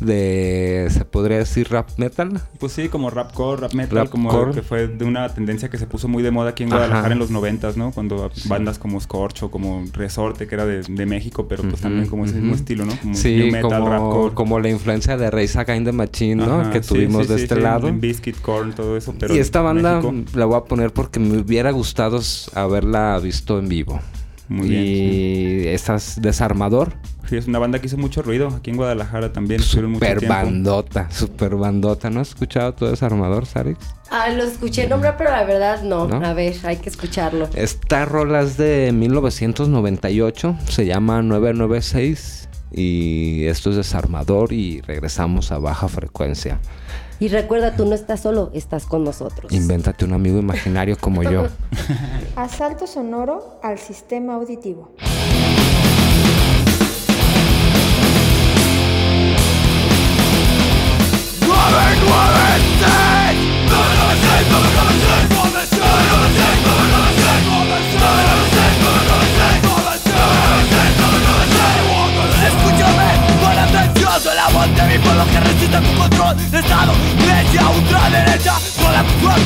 de, se podría decir rap metal. Pues sí, como rapcore, rap metal, como que fue de una tendencia que se puso muy de moda aquí en Guadalajara en los noventas, ¿no? Cuando bandas como Scorch o como Resorte, que era de, México, pero pues también como ese mismo estilo, ¿no? Como sí, metal, como, como la influencia de Rey Saga the Machine, ¿no? que tuvimos de este lado. Biscuit Corn, todo eso, pero Y esta banda la voy a poner porque me hubiera gustado haberla visto en vivo. Muy bien. Y estás Desarmador. Sí, es una banda que hizo mucho ruido aquí en Guadalajara también. Super bandota, super bandota. ¿No has escuchado todo Desarmador, Sarix? Ah, lo escuché nombrar, pero la verdad no. A ver, hay que escucharlo. Esta rola es de 1998. Se llama 996. Y esto es Desarmador y regresamos a baja frecuencia. Y recuerda, tú no estás solo, estás con nosotros. Invéntate un amigo imaginario como yo. Asalto sonoro al sistema auditivo.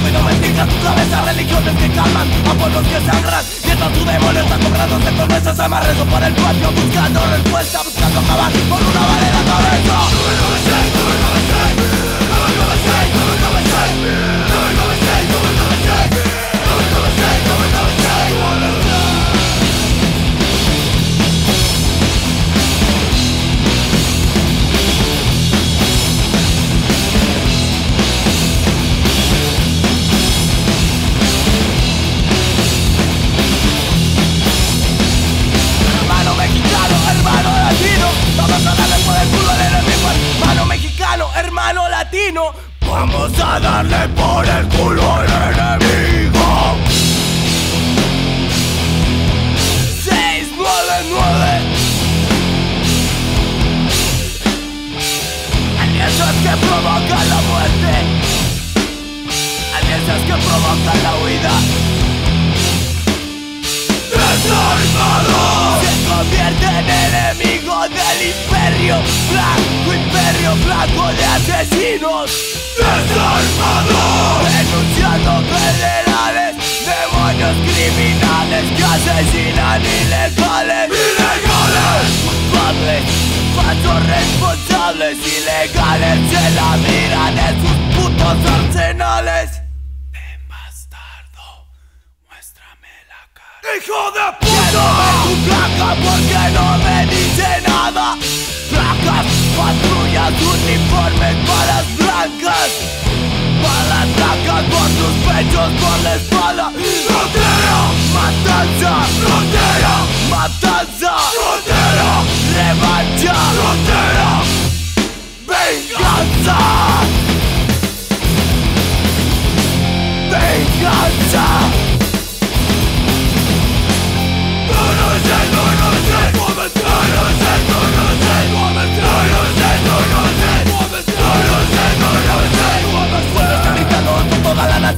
Y domestica tu cabeza Religiones que calman a pueblos que sangran. Mientras tu demonio está cobrándote promesas amarres o por el patio Buscando respuesta, buscando acabar por una vara en la Vamos a darle por el culo al enemigo. 699 Alianzas que provocan la muerte. Alianzas que provocan la huida Desarmado Se convierte en enemigo del imperio. Blanco imperio blanco de asesinos. Desarmado Denunciando federales Demonios criminales que asesinan ilegales. Ilegales. Culpables Falsos responsables Ilegales. Se la miran en sus putos arsenales ¡Hijo de puta! Tu placa porque no me dice nada. Placas, patrullas, uniformes, balas blancas. Balas blancas por tus pechos, por la espalda. Frontera, matanza Frontera, matanza. Frontera, revancha Frontera, venganza. Venganza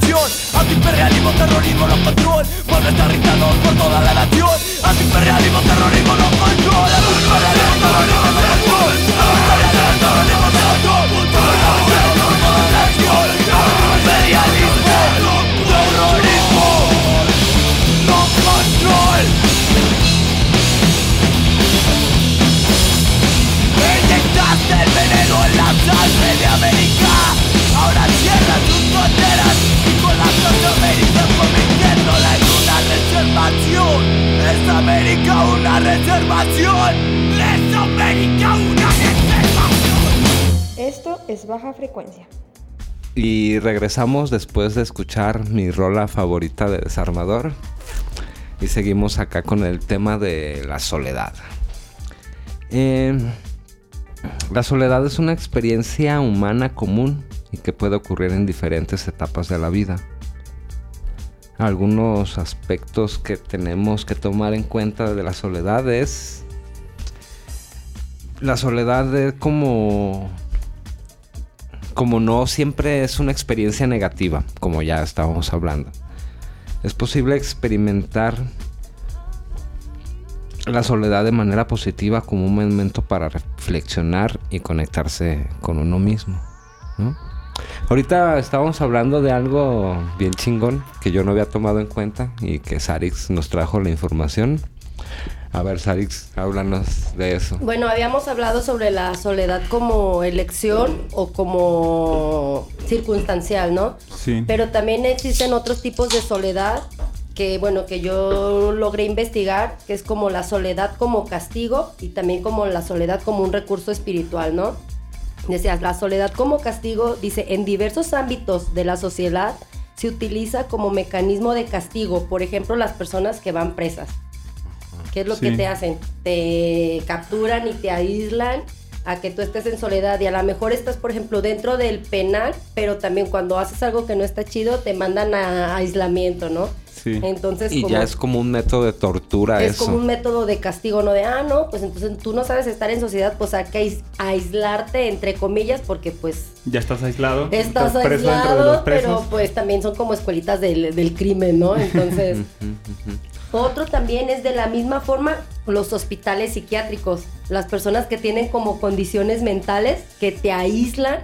nación Antiimperialismo, terrorismo, no control. Pueblo está gritando por toda la nación. Antiimperialismo, terrorismo, no control. Antiimperialismo, terrorismo, no control terrorismo, no control nación Imperialismo, terrorismo No control Inyectaste el veneno en la sangre de América. Ahora cierra tus fronteras reservación Es América una reservación Es América una reservación Esto es Baja Frecuencia. Y regresamos después de escuchar mi rola favorita de Desarmador. Y seguimos acá con el tema de la soledad. Eh, la soledad es una experiencia humana común y que puede ocurrir en diferentes etapas de la vida. Algunos aspectos que tenemos que tomar en cuenta de la soledad es... La soledad es como... Como no siempre es una experiencia negativa, como ya estábamos hablando. Es posible experimentar la soledad de manera positiva como un momento para reflexionar y conectarse con uno mismo. ¿no? Ahorita estábamos hablando de algo bien chingón que yo no había tomado en cuenta y que Sarix nos trajo la información. A ver, Sarix, háblanos de eso. Bueno, habíamos hablado sobre la soledad como elección o como circunstancial, ¿no? Sí. Pero también existen otros tipos de soledad que, bueno, que yo logré investigar, que es como la soledad como castigo y también como la soledad como un recurso espiritual, ¿no? Decías, la soledad como castigo, dice, en diversos ámbitos de la sociedad se utiliza como mecanismo de castigo. Por ejemplo, las personas que van presas. ¿Qué es lo que te hacen? Te capturan y te aíslan a que tú estés en soledad y a lo mejor estás, por ejemplo, dentro del penal, pero también cuando haces algo que no está chido, te mandan a aislamiento, ¿no? Sí. Entonces, Y como- ya es como un método de tortura es eso. como un método de castigo, ¿no? De, ah, no, pues entonces tú no sabes estar en sociedad, pues hay que ais- aislarte, entre comillas, porque pues Ya estás aislado. estás preso dentro de aislado, los pero pues también son como escuelitas del, del crimen, ¿no? Entonces, otro también es de la misma forma los hospitales psiquiátricos, las personas que tienen como condiciones mentales que te aíslan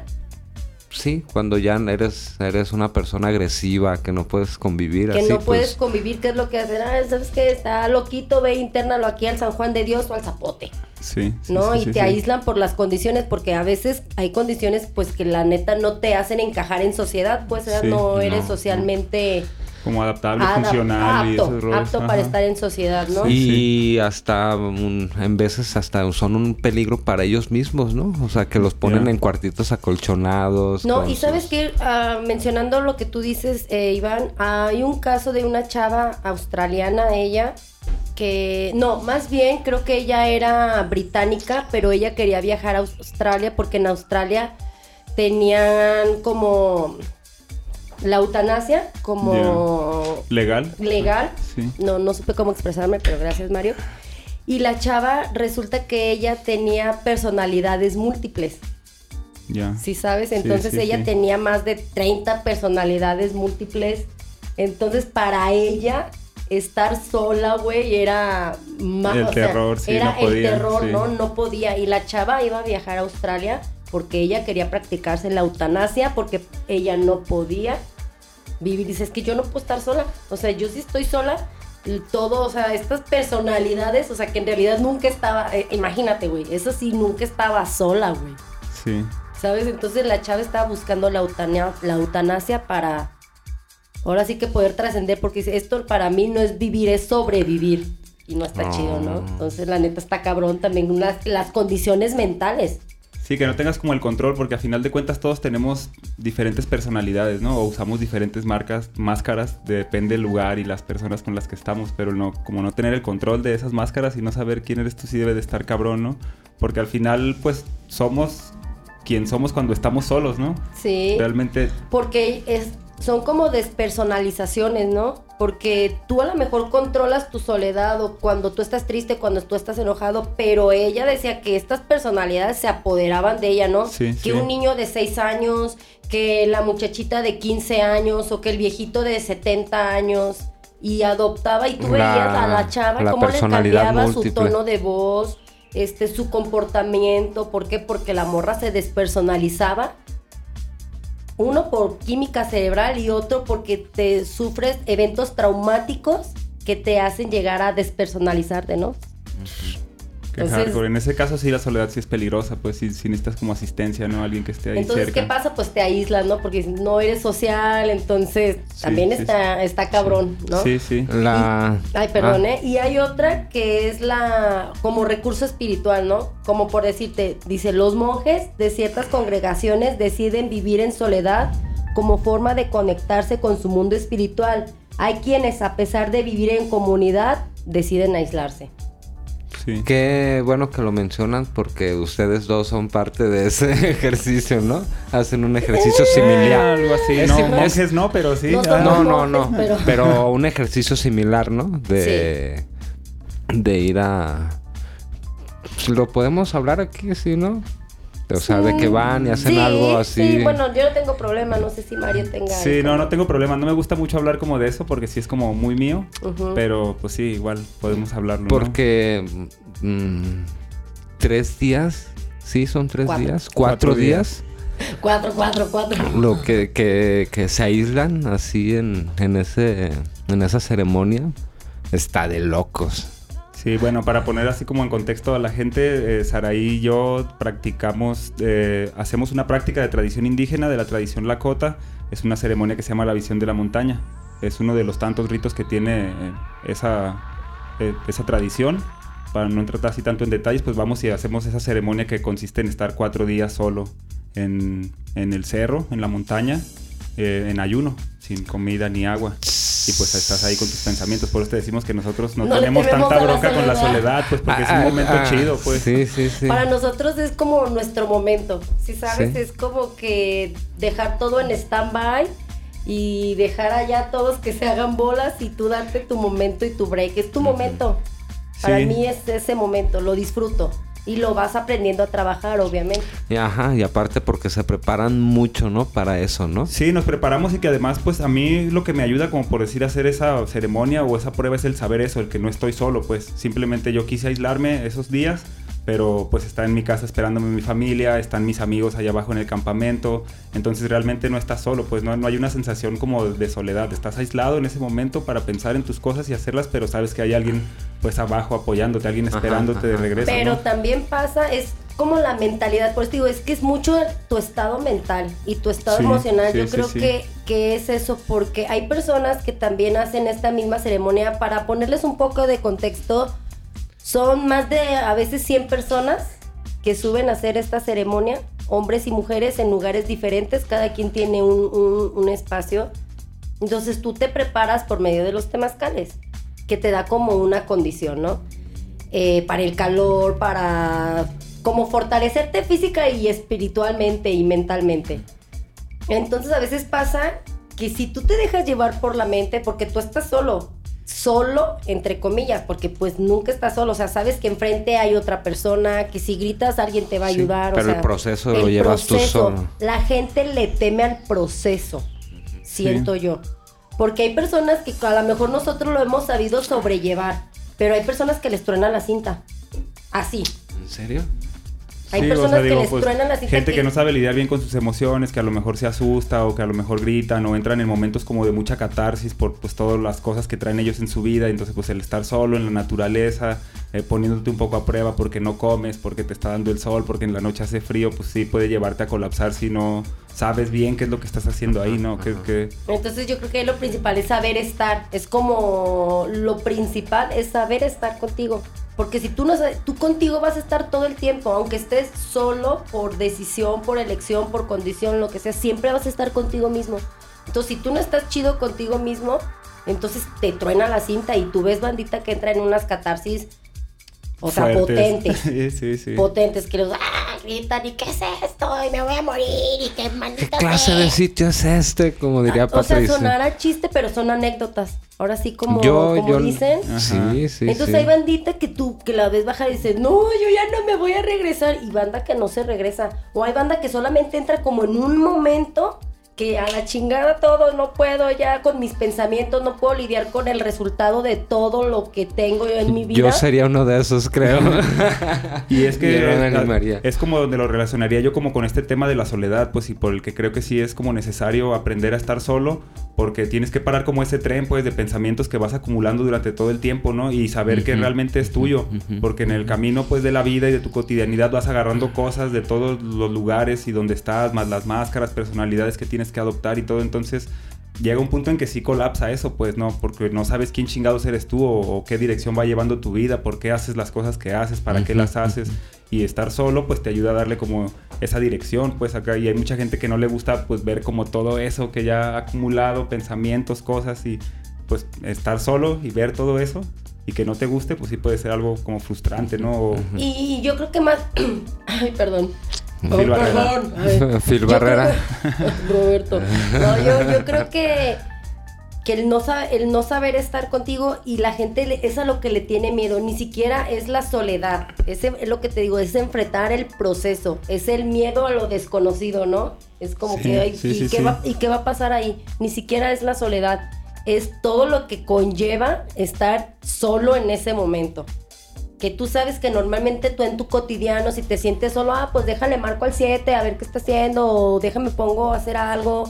sí, cuando ya eres, eres una persona agresiva, que no puedes convivir. Que así, no puedes pues, convivir, que es lo que hacen. Ah, ¿sabes qué? Está loquito, ve, internalo aquí al San Juan de Dios o al Zapote. Sí. sí, ¿No? sí, y sí, te sí. aíslan por las condiciones, porque a veces hay condiciones, pues, que la neta no te hacen encajar en sociedad, pues, no eres no, socialmente Como adaptable, adap- funcional y apto, esos roles. apto ajá. para estar en sociedad, ¿no? Y hasta un- en veces hasta son un peligro para ellos mismos, ¿no? O sea, que los ponen en cuartitos acolchonados. No, y sabes que mencionando lo que tú dices, eh, Iván, hay un caso de una chava australiana, ella, que, no, más bien creo que ella era británica, pero ella quería viajar a Australia porque en Australia tenían como la eutanasia como Legal. legal. Sí. No, no supe cómo expresarme, pero gracias Mario. Y la chava resulta que ella tenía personalidades múltiples. Ya. Sí, ¿sabes? Entonces sí, ella tenía más de 30 personalidades múltiples. Entonces para ella estar sola, güey, era más... El terror, sí, Era no podía, el terror. ¿no? No podía. Y la chava iba a viajar a Australia porque ella quería practicarse la eutanasia porque ella no podía vivir. Dice, es que yo no puedo estar sola. O sea, yo sí estoy sola. Todo, o sea, estas personalidades, o sea, que en realidad nunca estaba, eh, imagínate, güey, eso sí, nunca estaba sola, güey. Sí. ¿Sabes? Entonces la chava estaba buscando la, eutania- la eutanasia para ahora sí que poder trascender, porque dice, esto para mí no es vivir, es sobrevivir. Y no está chido, ¿no? Entonces la neta está cabrón también las, las condiciones mentales. Sí, que no tengas como el control, porque a final de cuentas todos tenemos diferentes personalidades, ¿no? O usamos diferentes marcas, máscaras, depende del lugar y las personas con las que estamos, pero no, como no tener el control de esas máscaras y no saber quién eres tú sí debe de estar cabrón, ¿no? Porque al final, pues, somos quien somos cuando estamos solos, ¿no? Sí. Realmente, Porque es, son como despersonalizaciones, ¿no? Porque tú a lo mejor controlas tu soledad o cuando tú estás triste, cuando tú estás enojado, pero ella decía que estas personalidades se apoderaban de ella, ¿no? Sí, que sí. un niño de 6 años, que la muchachita de 15 años o que el viejito de 70 años y adoptaba y tú La- veías a la chava la cómo le cambiaba su tono de voz, este su comportamiento, ¿por qué? Porque la morra se despersonalizaba uno por química cerebral y otro porque te sufres eventos traumáticos que te hacen llegar a despersonalizarte, ¿no? Que Entonces- hardcore. en ese caso sí la soledad sí es peligrosa, pues sí, sí necesitas como asistencia, ¿no? Alguien que esté ahí Entonces, cerca. ¿qué pasa? Pues te aíslas, ¿no? Porque no eres social, entonces Sí, también sí, está, está cabrón, ¿no? Sí, sí. La... Ay, perdón, Ah, ¿eh? Y hay otra que es la como recurso espiritual, ¿no? Como por decirte, dice, los monjes de ciertas congregaciones deciden vivir en soledad como forma de conectarse con su mundo espiritual. Hay quienes, a pesar de vivir en comunidad, deciden aislarse. Sí. Qué bueno que lo mencionan porque ustedes dos son parte de ese ejercicio, ¿no? Hacen un ejercicio similar. algo así. Es no, no, pero sí. No ah, No, no, pero- Pero un ejercicio similar, ¿no? De, de ir a... Lo podemos hablar aquí, sí, ¿no? O sea, de que van y hacen Sí, algo así. Sí, bueno, yo no tengo problema, no sé si Mario tenga. Sí, no, no tengo problema. No me gusta mucho hablar como de eso porque sí es como muy mío. Pero pues sí, igual podemos hablarlo. ¿no? Porque mm, tres días, sí, son tres Cuatro. días, Cuatro cuatro días, Cuatro, cuatro, cuatro. lo que, que, que se aíslan así en, en ese en esa ceremonia está de locos. Sí, bueno, para poner así como en contexto a la gente, eh, Saraí y yo practicamos, eh, hacemos una práctica de tradición indígena, de la tradición Lakota. Es una ceremonia que se llama la visión de la montaña. Es uno de los tantos ritos que tiene eh, esa, eh, esa tradición. Para no entrar así tanto en detalles, pues vamos y hacemos esa ceremonia que consiste en estar cuatro días solo en, en el cerro, en la montaña, eh, en ayuno, sin comida ni agua. Y pues estás ahí con tus pensamientos. Por eso te decimos que nosotros no, tenemos tanta la bronca con la soledad. pues porque es un Ah, momento ah, chido, pues. Sí, sí, sí. Para nosotros es como nuestro momento, ¿sí sabes? Sí. Es como que dejar todo en stand-by y dejar allá todos que se hagan bolas y tú darte tu momento y tu break. Es tu momento. Para mí es ese momento, lo disfruto. Y lo vas aprendiendo a trabajar, obviamente. Y Ajá, y aparte porque se preparan mucho, ¿no? Para eso, ¿no? Sí, nos preparamos y que además, pues a mí lo que me ayuda, como por decir, a hacer esa ceremonia o esa prueba es el saber eso, el que no estoy solo, pues simplemente yo quise aislarme esos días, pero pues está en mi casa esperándome mi familia, están mis amigos allá abajo en el campamento, entonces realmente no estás solo, pues no, no hay una sensación como de soledad, estás aislado en ese momento para pensar en tus cosas y hacerlas, pero sabes que hay alguien pues abajo apoyándote, alguien esperándote de regreso. Pero también pasa, es como la mentalidad, por eso digo, es que es mucho tu estado mental y tu estado emocional, yo creo que, que es eso, porque hay personas que también hacen esta misma ceremonia para ponerles un poco de contexto son más de a veces 100 personas que suben a hacer esta ceremonia, hombres y mujeres en lugares diferentes, cada quien tiene un, espacio. Entonces tú te preparas por medio de los temazcales, que te da como una condición, ¿no? Eh, para el calor, para como fortalecerte física y espiritualmente y mentalmente. Entonces a veces pasa que si tú te dejas llevar por la mente, porque tú estás solo, solo, entre comillas, porque pues nunca estás solo, o sea, sabes que enfrente hay otra persona, que si gritas alguien te va a ayudar. pero el proceso lo llevas tú solo. La gente le teme al proceso, siento yo. Porque hay personas que a lo mejor nosotros lo hemos sabido sobrellevar, pero hay personas que les truena la cinta. Así. ¿En serio? Hay personas que les pues, truenan la Gente que... no sabe lidiar bien con sus emociones, que a lo mejor se asusta o que a lo mejor gritan o entran en momentos como de mucha catarsis por pues todas las cosas que traen ellos en su vida. Entonces pues el estar solo en la naturaleza, eh, poniéndote un poco a prueba porque no comes, porque te está dando el sol, porque en la noche hace frío, pues sí puede llevarte a colapsar si no sabes bien qué es lo que estás haciendo ahí, ¿no? Que, Entonces yo creo que lo principal es saber estar. Es como lo principal es saber estar contigo. Porque si tú no tú contigo vas a estar todo el tiempo, aunque estés solo por decisión, por elección, por condición, lo que sea, siempre vas a estar contigo mismo. Entonces, si tú no estás chido contigo mismo, entonces te truena la cinta y tú ves bandita que entra en unas catarsis, o sea, potentes. sí, sí, sí. Potentes, que los ¡ah! gritan, ¿y qué es esto? Y me voy a morir, y qué ¿Qué clase de sitio es este? Como diría Patricia. O sea, sonará chiste, pero son anécdotas. Ahora sí, como, como dicen. Sí, sí. Entonces hay bandita que tú, que la ves bajar y dices, no, yo ya no me voy a regresar. Y banda que no se regresa. O hay banda que solamente entra como en un momento que a la chingada todo, no puedo ya con mis pensamientos, no puedo lidiar con el resultado de todo lo que tengo yo en mi vida. Yo sería uno de esos, creo. y es que es como donde lo relacionaría yo como con este tema de la soledad, pues y por el que creo que sí es como necesario aprender a estar solo, porque tienes que parar como ese tren pues de pensamientos que vas acumulando durante todo el tiempo, ¿no? Y saber que realmente es tuyo, porque en el camino pues de la vida y de tu cotidianidad vas agarrando cosas de todos los lugares y donde estás, más las máscaras, personalidades que tienes que adoptar y todo, entonces llega un punto en que sí colapsa eso, pues no, porque no sabes quién chingados eres tú o, qué dirección va llevando tu vida, por qué haces las cosas que haces, para qué las haces. Y estar solo, pues te ayuda a darle como esa dirección, pues acá. Y hay mucha gente que no le gusta, pues ver como todo eso que ya ha acumulado, pensamientos, cosas, y pues estar solo y ver todo eso y que no te guste, pues sí puede ser algo como frustrante, ¿no? Y yo creo que más. Ay, perdón. Phil Barrera. Phil Barrera. Roberto. No, yo, yo creo que, que el, no el no saber estar contigo y la gente es a lo que le tiene miedo. Ni siquiera es la soledad. Es, es lo que te digo, es enfrentar el proceso. Es el miedo a lo desconocido, ¿no? Es como que, ¿y, qué va, ¿y qué va a pasar ahí? Ni siquiera es la soledad. Es todo lo que conlleva estar solo en ese momento que tú sabes que normalmente tú en tu cotidiano, si te sientes solo, ah, pues déjale marco al 7 a ver qué está haciendo, o déjame pongo a hacer algo.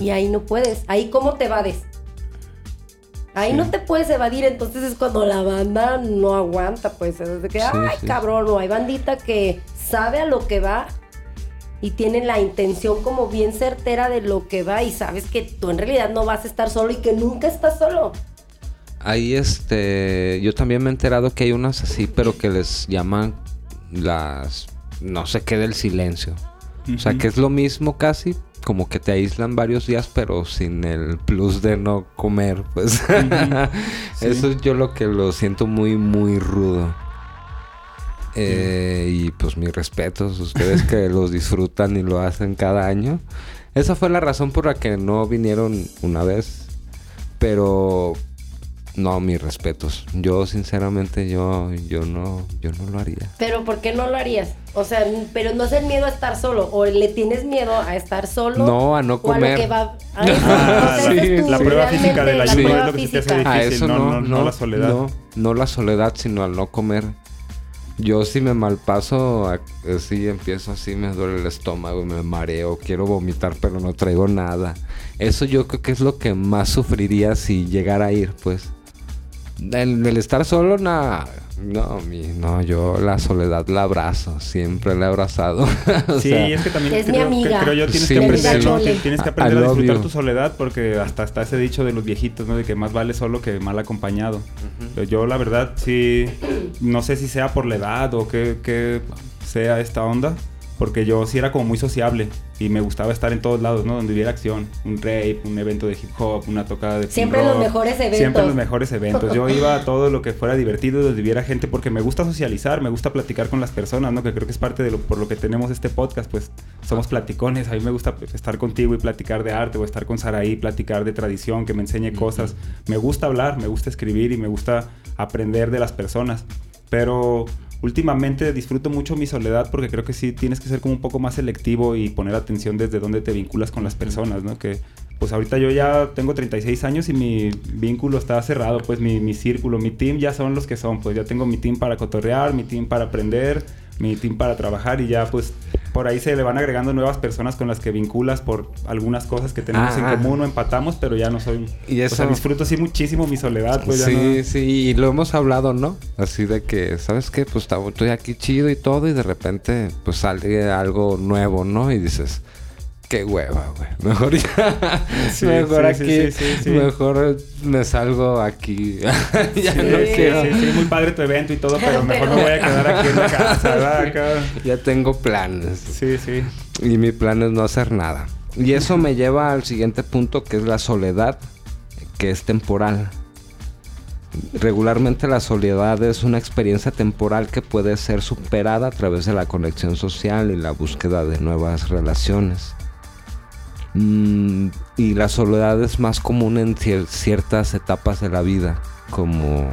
Y ahí no puedes. Ahí cómo te evades. Ahí no te puedes evadir, entonces es cuando la banda no aguanta, pues es de que, ay, cabrón, no hay bandita que sabe a lo que va y tiene la intención como bien certera de lo que va y sabes que tú en realidad no vas a estar solo y que nunca estás solo. Ahí este, yo también me he enterado que hay unas así, pero que les llaman las, no sé qué del silencio. O sea, que es lo mismo casi, como que te aíslan varios días, pero sin el plus de no comer, pues. Eso es yo lo que lo siento muy, muy rudo. Eh, y pues mis respetos, ustedes que los disfrutan y lo hacen cada año. Esa fue la razón por la que no vinieron una vez. Pero no, mis respetos. Yo sinceramente yo yo no yo no lo haría. Pero ¿por qué no lo harías? O sea, pero no es el miedo a estar solo o le tienes miedo a estar solo. No, a no comer. que va, ah, sí, la prueba física de la ayuda es lo que te hace difícil, a eso no, no, no, la soledad. No, no la soledad, sino al no comer. Yo si me malpaso, así empiezo así, me duele el estómago, me mareo, quiero vomitar, pero no traigo nada. Eso yo creo que es lo que más sufriría si llegara a ir, pues. El, estar solo, nada. No, mi, no, yo la soledad la abrazo, siempre la he abrazado. sí, es que también es mi amiga. creo yo tienes que aprender, tienes que aprender a disfrutar tu soledad porque hasta está ese dicho de los viejitos, ¿no? De que más vale solo que mal acompañado. Yo la verdad sí, no sé si sea por la edad o que, que sea esta onda, porque yo sí era como muy sociable y me gustaba estar en todos lados, ¿no? Donde hubiera acción, un rape, un evento de hip hop, una tocada de Siempre los mejores eventos. Siempre los mejores eventos. Yo iba a todo lo que fuera divertido, donde hubiera gente, porque me gusta socializar, me gusta platicar con las personas, ¿no? Que creo que es parte de lo por lo que tenemos este podcast, pues somos platicones. A mí me gusta estar contigo y platicar de arte, o estar con Saraí, platicar de tradición, que me enseñe cosas. Me gusta hablar, me gusta escribir y me gusta aprender de las personas. Pero últimamente disfruto mucho mi soledad porque creo que sí tienes que ser como un poco más selectivo y poner atención desde dónde te vinculas con las personas, ¿no? Que pues ahorita yo ya tengo 36 años y mi vínculo está cerrado, pues mi, mi círculo, mi team ya son los que son, pues ya tengo mi team para cotorrear, mi team para aprender, mi team para trabajar y ya pues por ahí se le van agregando nuevas personas con las que vinculas por algunas cosas que tenemos en ah, común o empatamos, pero ya no soy... Y eso... O sea, disfruto sí muchísimo mi soledad, pues Sí, sí, y lo hemos hablado, ¿no? Así de que, ¿sabes qué? Pues estoy aquí chido y todo y de repente pues sale algo nuevo, ¿no? Y dices qué hueva, güey. Mejor ya. mejor aquí. mejor me salgo aquí. ya no quiero. Sí, sí, muy padre tu evento y todo, pero mejor me voy a quedar aquí en la casa, ¿verdad? Ya tengo planes. Sí, sí. Y mi plan es no hacer nada. Y eso me lleva al siguiente punto que es la soledad, que es temporal. Regularmente la soledad es una experiencia temporal que puede ser superada a través de la conexión social y la búsqueda de nuevas relaciones. Mm, y la soledad es más común en ciertas etapas de la vida, como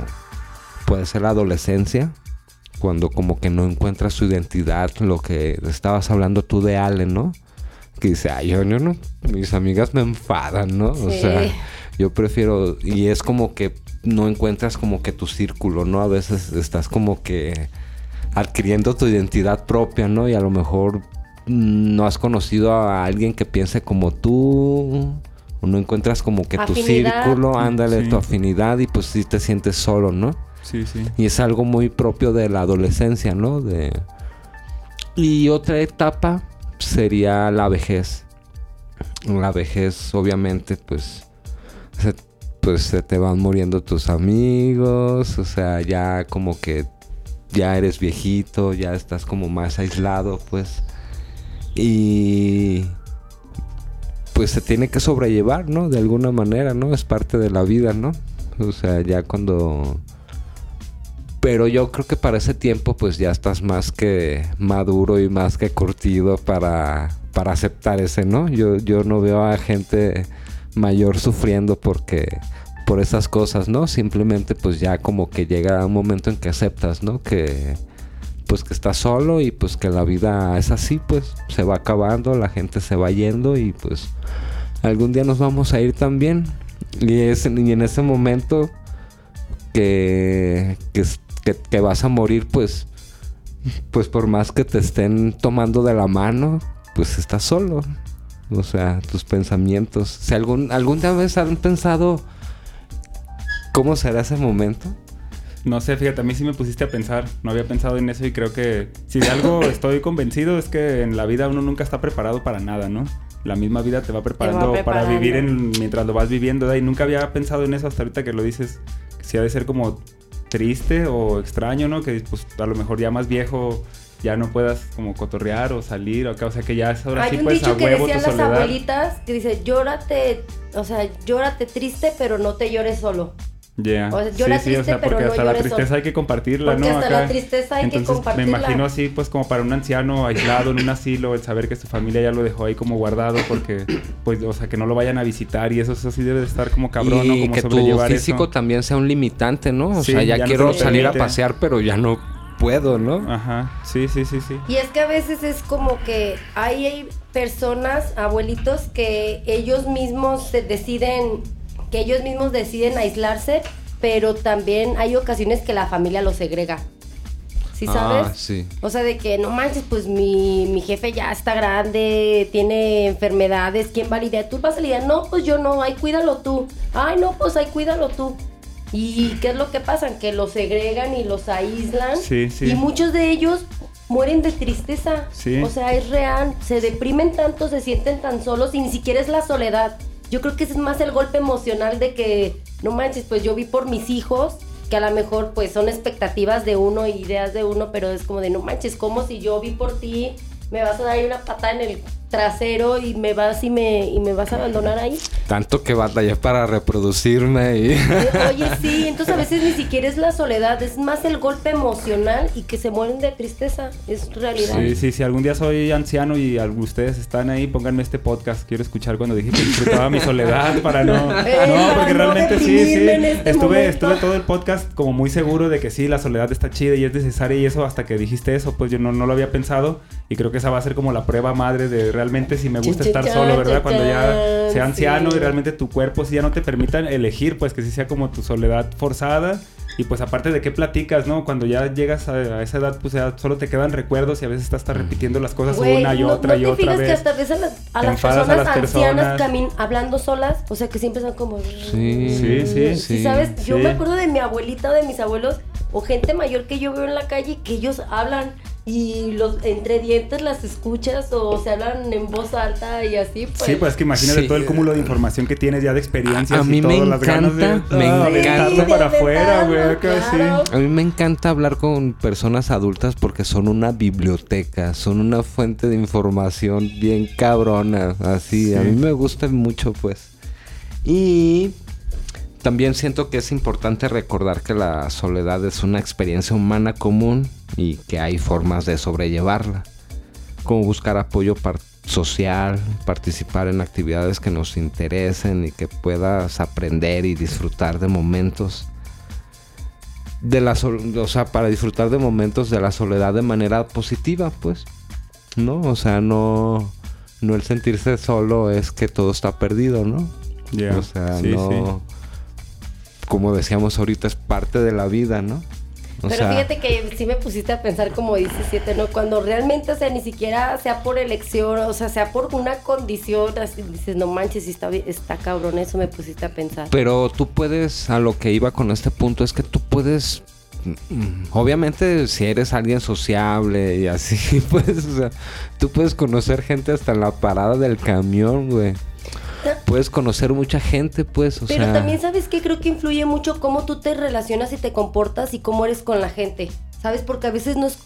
puede ser la adolescencia, cuando como que no encuentras su identidad, lo que estabas hablando tú de Allen, ¿no? Que dice, ay, yo, no, mis amigas me enfadan, ¿no? O sea, yo prefiero, y es como que no encuentras como que tu círculo, ¿no? A veces estás como que adquiriendo tu identidad propia, ¿no? Y a lo mejor no has conocido a alguien que piense como tú, o no encuentras como que tu círculo, ándale, tu afinidad y pues sí te sientes solo, ¿no? Sí, sí. Y es algo muy propio de la adolescencia, ¿no? De... Y otra etapa sería la vejez. La vejez, obviamente, pues, pues se te van muriendo tus amigos, o sea, ya como que ya eres viejito, ya estás como más aislado, pues. Y pues se tiene que sobrellevar, ¿no? De alguna manera, ¿no? Es parte de la vida, ¿no? O sea, ya cuando... Pero yo creo que para ese tiempo pues ya estás más que maduro y más que curtido para, para aceptar ese, ¿no? Yo, yo no veo a gente mayor sufriendo porque por esas cosas, ¿no? Simplemente pues ya como que llega un momento en que aceptas, ¿no? Que, pues que está solo y pues que la vida es así, pues se va acabando, la gente se va yendo y pues algún día nos vamos a ir también. Y, es, y en ese momento que, que, vas a morir, pues, pues por más que te estén tomando de la mano, pues estás solo. O sea, tus pensamientos. Si algún, algún día han pensado cómo será ese momento. No sé, fíjate, a mí sí me pusiste a pensar. No había pensado en eso y creo que si de algo estoy convencido es que en la vida uno nunca está preparado para nada, ¿no? La misma vida te va preparando, para vivir en, mientras lo vas viviendo. Y nunca había pensado en eso hasta ahorita que lo dices. si ha de ser como triste o extraño, ¿no? Que pues a lo mejor ya más viejo ya no puedas como cotorrear o salir o, o sea que ya es ahora sí pues a huevo que decían las abuelitas que dice llórate o sea llórate triste pero no te llores solo ya. O sea, yo sí, sí, o sea, porque hasta la tristeza hay que compartirla, porque Hasta la tristeza hay que compartirla. Me imagino así, pues, como para un anciano aislado en un asilo, el saber que su familia ya lo dejó ahí como guardado, porque, pues, o sea, que no lo vayan a visitar y eso, eso sí debe de estar como cabrón, ¿no? Como que tu físico también sea un limitante, ¿no? O sea, ya, quiero salir a pasear, pero ya no puedo, ¿no? Ajá. Sí, sí, sí, sí. Y es que a veces es como que hay personas, abuelitos, que ellos mismos se deciden que ellos mismos deciden aislarse, pero también hay ocasiones que la familia los segrega. ¿Sí sabes? Ah, sí. O sea, de que no manches, pues mi, mi jefe ya está grande, tiene enfermedades, ¿quién va a lidiar? ¿Tú vas a lidiar? No, pues yo no, ay, cuídalo tú. Ay, no, pues ay, cuídalo tú. ¿Y qué es lo que pasa? Que los segregan y los aíslan. Sí, sí. Y muchos de ellos mueren de tristeza. Sí. O sea, es real. Se deprimen tanto, se sienten tan solos y ni siquiera es la soledad. Yo creo que ese es más el golpe emocional de que, no manches, pues yo vi por mis hijos que a lo mejor pues son expectativas de uno, ideas de uno, pero es como de no manches, como si yo vi por ti, me vas a dar una patada en el trasero y me vas y me, y me vas a abandonar ahí. Tanto que batallé para reproducirme y... Oye, sí, entonces a veces ni siquiera es la soledad, es más el golpe emocional y que se mueren de tristeza, es realidad. Sí, sí, si algún día soy anciano y ustedes están ahí, pónganme este podcast. Quiero escuchar cuando dije que disfrutaba mi soledad para no... Eh, No, porque no realmente sí, sí. este Estuve, momento. estuve todo el podcast como muy seguro de que sí, la soledad está chida y es necesaria y eso hasta que dijiste eso, pues yo no, no lo había pensado y creo que esa va a ser como la prueba madre de realmente si me gusta estar solo, ¿verdad? Cuando ya sea anciano sí. y realmente tu cuerpo sí ya no te permitan elegir, pues que sí sea como tu soledad forzada. Y pues aparte de qué platicas, ¿no? Cuando ya llegas a, a esa edad, pues ya solo te quedan recuerdos y a veces estás hasta repitiendo las cosas Güey, una y ¿no- otra ¿no y te otra fijas vez. que hasta ves a las, a las enfadas a personas las ancianas personas. hablando solas? O sea, que siempre están como... Sí, Sí, sí, Sí, ¿sabes? Yo sí. me acuerdo de mi abuelita o de mis abuelos o gente mayor que yo veo en la calle que ellos hablan y los entre dientes las escuchas o se hablan en voz alta y así pues. Sí, pues es que imagínate Sí. todo el cúmulo de información que tienes ya de experiencias A y mí me las ganas de encanta, me ah, encanta. para afuera, güey, sí. claro. A mí me encanta hablar con personas adultas porque son una biblioteca, son una fuente de información bien cabrona, así. A mí me gusta mucho, pues. Y también siento que es importante recordar que la soledad es una experiencia humana común y que hay formas de sobrellevarla, como buscar apoyo par- social, participar en actividades que nos interesen y que puedas aprender y disfrutar de momentos de la o sea, para disfrutar de momentos de la soledad de manera positiva, pues. ¿No? O sea, no no el sentirse solo es que todo está perdido, ¿no? O sea, sí, no sí. Como decíamos ahorita es parte de la vida, ¿no? O Pero sea, fíjate que sí me pusiste a pensar como dice siete, ¿no? Cuando realmente, o sea, ni siquiera sea por elección, o sea, sea por una condición, así dices, no manches, está, está cabrón, eso me pusiste a pensar. Pero tú puedes, a lo que iba con este punto, es que tú puedes, mm, obviamente si eres alguien sociable y así, pues, o sea, tú puedes conocer gente hasta en la parada del camión, güey. Puedes conocer mucha gente, pues, o Pero sea... también sabes que creo que influye mucho cómo tú te relacionas y te comportas y cómo eres con la gente. ¿Sabes? Porque a veces no es...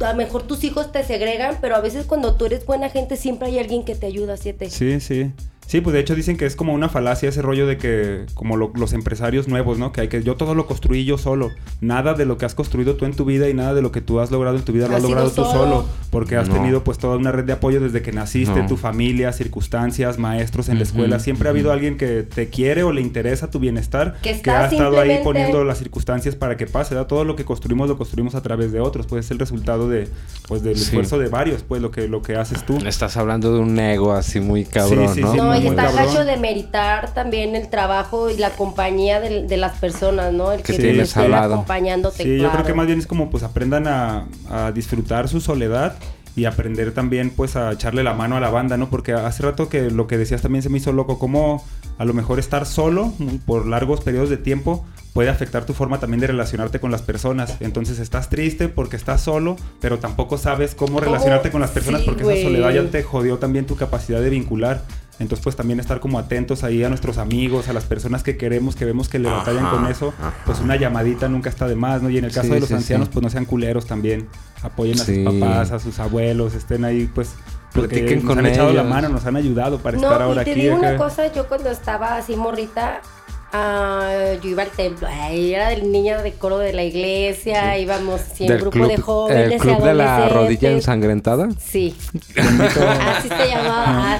A lo mejor tus hijos te segregan, pero a veces cuando tú eres buena gente siempre hay alguien que te ayuda, siete. Sí, sí. Sí, pues de hecho dicen que es como una falacia ese rollo de que, como lo- los empresarios nuevos, ¿no? Que hay que yo todo lo construí yo solo. Nada de lo que has construido tú en tu vida y nada de lo que tú has logrado en tu vida lo Has logrado tú solo. solo. Porque has No. tenido pues toda una red de apoyo desde que naciste, No. tu familia, circunstancias, maestros en la escuela. Siempre ha habido alguien que te quiere o le interesa tu bienestar. Que ha estado ahí poniendo las circunstancias para que pase. ¿verdad? Todo lo que construimos lo construimos a través de otros. Pues es el resultado de, pues, del Sí. esfuerzo de varios, pues lo que, lo que haces tú. Estás hablando de un ego así muy cabrón, sí, ¿no? sí, No, muy, y muy está cabrón. gacho de meritar también el trabajo y la compañía de, de las personas, ¿no? El Que que, tienes estén al lado. acompañándote. Sí, yo claro. creo que más bien es como pues aprendan a, a disfrutar su soledad y aprender también pues a echarle la mano a la banda, ¿no? Porque hace rato que lo que decías también se me hizo loco, como a lo mejor estar solo por largos periodos de tiempo puede afectar tu forma también de relacionarte con las personas. Entonces estás triste porque estás solo, pero tampoco sabes cómo relacionarte con las personas Sí, porque güey. esa soledad ya te jodió también tu capacidad de vincular. Entonces, pues también estar como atentos ahí a nuestros amigos, a las personas que queremos, que vemos que le batallan Ajá, con eso, ajá. pues una llamadita nunca está de más, ¿no? Y en el caso Sí, de los sí, ancianos, sí. pues no sean culeros también. Apoyen a Sí. sus papás, a sus abuelos, estén ahí, pues, porque Platiquen nos con han echado la mano, nos han ayudado para No, estar ahora y te aquí. digo una cosa, yo cuando estaba así morrita, ah, yo iba al templo, ay, era del niño de coro de la iglesia, íbamos sí, en Del grupo club, de jóvenes el club de la rodilla ensangrentada. Sí. Así se llamaba.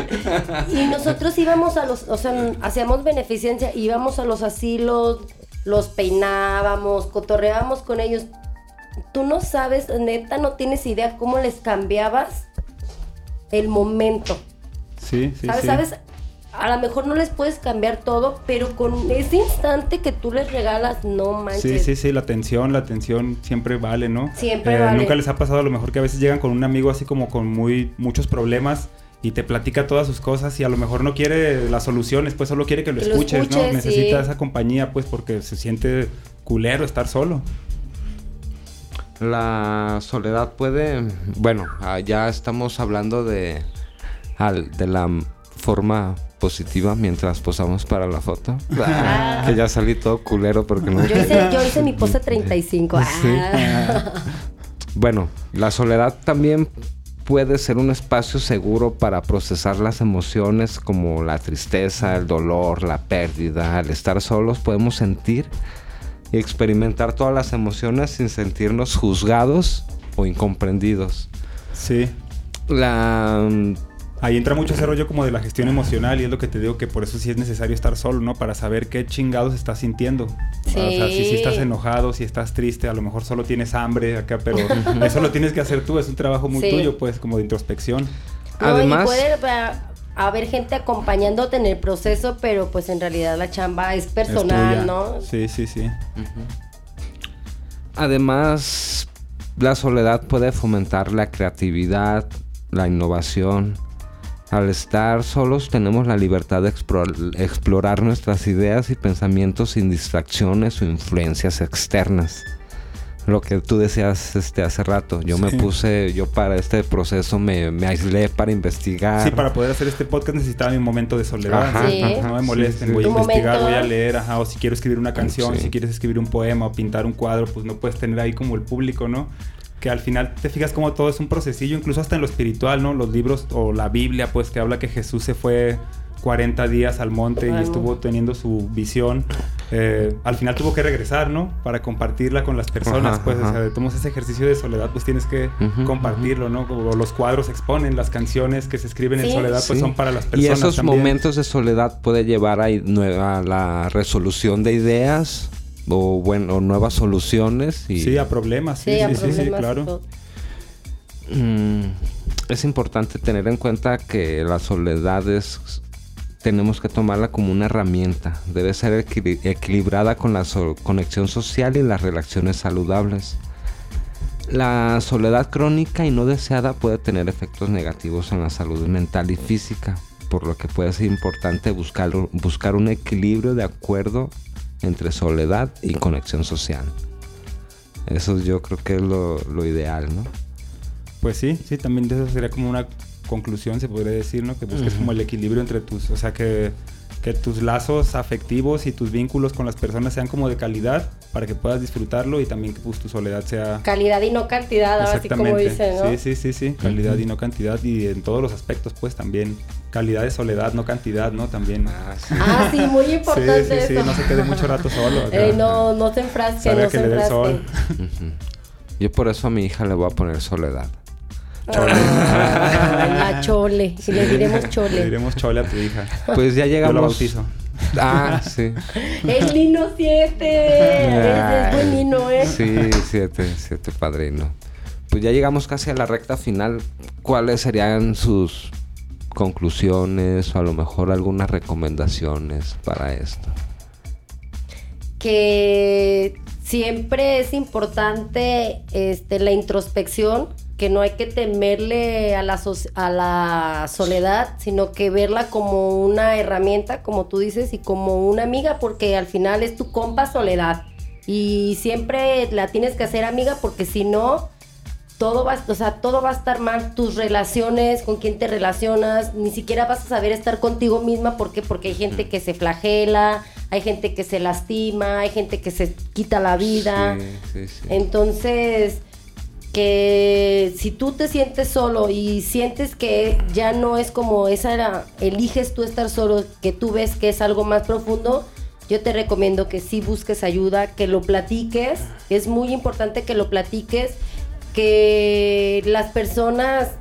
Y nosotros íbamos a los, o sea, hacíamos beneficencia, íbamos a los asilos, los peinábamos, cotorreábamos con ellos. Tú no sabes, neta, no tienes idea cómo les cambiabas el momento. Sí, sí, ¿Sabes? sí. ¿Sabes? A lo mejor no les puedes cambiar todo, pero con ese instante que tú les regalas, no manches. Sí, sí, sí, la atención, la atención siempre vale, ¿no? Siempre eh, vale. Nunca les ha pasado a lo mejor que a veces llegan con un amigo así como con muy muchos problemas y te platica todas sus cosas y a lo mejor no quiere las soluciones, pues solo quiere que lo, escuches, ¿no? Necesita esa compañía, pues porque se siente culero estar solo. La soledad puede, bueno, ah, ya estamos hablando de, de la forma positiva mientras posamos para la foto. Ah. que ya salí todo culero porque no... Yo hice, yo hice mi pose 35. Ah. Bueno, la soledad también puede ser un espacio seguro para procesar las emociones como la tristeza, el dolor, la pérdida. Al estar solos podemos sentir y experimentar todas las emociones sin sentirnos juzgados o incomprendidos. Sí. La Ahí entra mucho ese rollo como de la gestión emocional y es lo que te digo que por eso sí es necesario estar solo, ¿no? Para saber qué chingados estás sintiendo. Sí. O sea, si, estás enojado, si estás triste, a lo mejor solo tienes hambre acá, pero eso lo tienes que hacer tú, es un trabajo muy tuyo, pues, como de introspección. Además... puede haber gente acompañándote en el proceso, pero pues en realidad la chamba es personal, ¿no? Sí, sí, sí. Además, la soledad puede fomentar la creatividad, la innovación, al estar solos tenemos la libertad de explorar nuestras ideas y pensamientos sin distracciones o influencias externas. Lo que tú decías este, hace rato, yo me puse, yo para este proceso me, aislé para investigar. Sí, para poder hacer este podcast necesitaba mi momento de soledad. No me molesten, voy a investigar, voy a leer, ajá, o si quiero escribir una canción, si quieres escribir un poema o pintar un cuadro, pues no puedes tener ahí como el público, ¿no? Que al final te fijas como todo es un procesillo, incluso hasta en lo espiritual, ¿no? Los libros o la Biblia, pues que habla que Jesús se fue 40 días al monte y estuvo teniendo su visión. Eh, al final tuvo que regresar, ¿no? Para compartirla con las personas, pues, o sea, tomas ese ejercicio de soledad, pues tienes que compartirlo, ¿no? Como los cuadros exponen, las canciones que se escriben en soledad, pues son para las personas. Y esos momentos de soledad puede llevar a, a la resolución de ideas o bueno nuevas soluciones y sí a problemas sí sí, sí, claro. mm, es importante tener en cuenta que la soledad es tenemos que tomarla como una herramienta. Debe ser equilibrada con la conexión social y las relaciones saludables. La soledad crónica y no deseada puede tener efectos negativos en la salud mental y física por lo que puede ser importante buscar, buscar un equilibrio de acuerdo entre soledad y conexión social. Eso yo creo que es lo, ideal, ¿no? Pues sí, sí, también eso sería como una conclusión, se podría decir, ¿no? Que busques como el equilibrio entre tus, o sea, que, que tus lazos afectivos y tus vínculos con las personas sean como de calidad para que puedas disfrutarlo y también que pues, tu soledad sea... Calidad y no cantidad, así como dicen, ¿no? Sí, sí, sí, sí, calidad y no cantidad y en todos los aspectos pues también calidad de soledad, no cantidad, ¿no? También. Ah, sí, ah, muy importante sí, sí, Sí, no se quede mucho rato solo. Eh, no, no se enfrasque, no se enfrasque. Sol. Yo por eso a mi hija le voy a poner soledad. Chole. la chole. Si le diremos chole. Le diremos chole a tu hija. Pues ya llegamos. Yo lo bautizo. Ah, sí. El Nino 7. Es buen Nino, ¿eh? Sí, 7, 7 padrino. Pues ya llegamos casi a la recta final. ¿Cuáles serían sus conclusiones o a lo mejor algunas recomendaciones para esto? Que siempre es importante este, la introspección, que no hay que temerle a la, a la soledad, sino que verla como una herramienta, como tú dices, y como una amiga, porque al final es tu compa soledad. Y siempre la tienes que hacer amiga porque si no, todo va, o sea, todo va a estar mal, tus relaciones, con quién te relacionas, ni siquiera vas a saber estar contigo misma, ¿por qué? Porque hay gente que se flagela, hay gente que se lastima, hay gente que se quita la vida. Entonces, que si tú te sientes solo y sientes que ya no es como esa era, eliges tú estar solo, que tú ves que es algo más profundo, yo te recomiendo que sí busques ayuda, que lo platiques, es muy importante que lo platiques que las personas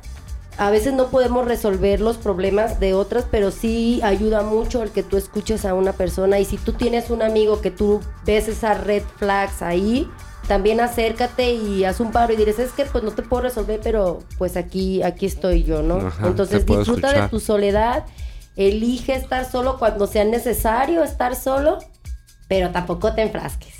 a veces no podemos resolver los problemas de otras, pero sí ayuda mucho el que tú escuches a una persona. Y si tú tienes un amigo que tú ves esas red flags ahí, también acércate y haz un paro y dices, es que pues no te puedo resolver, pero pues aquí, aquí estoy yo, ¿no? Entonces disfruta de tu soledad Elige estar solo cuando sea necesario estar solo, pero tampoco te enfrasques.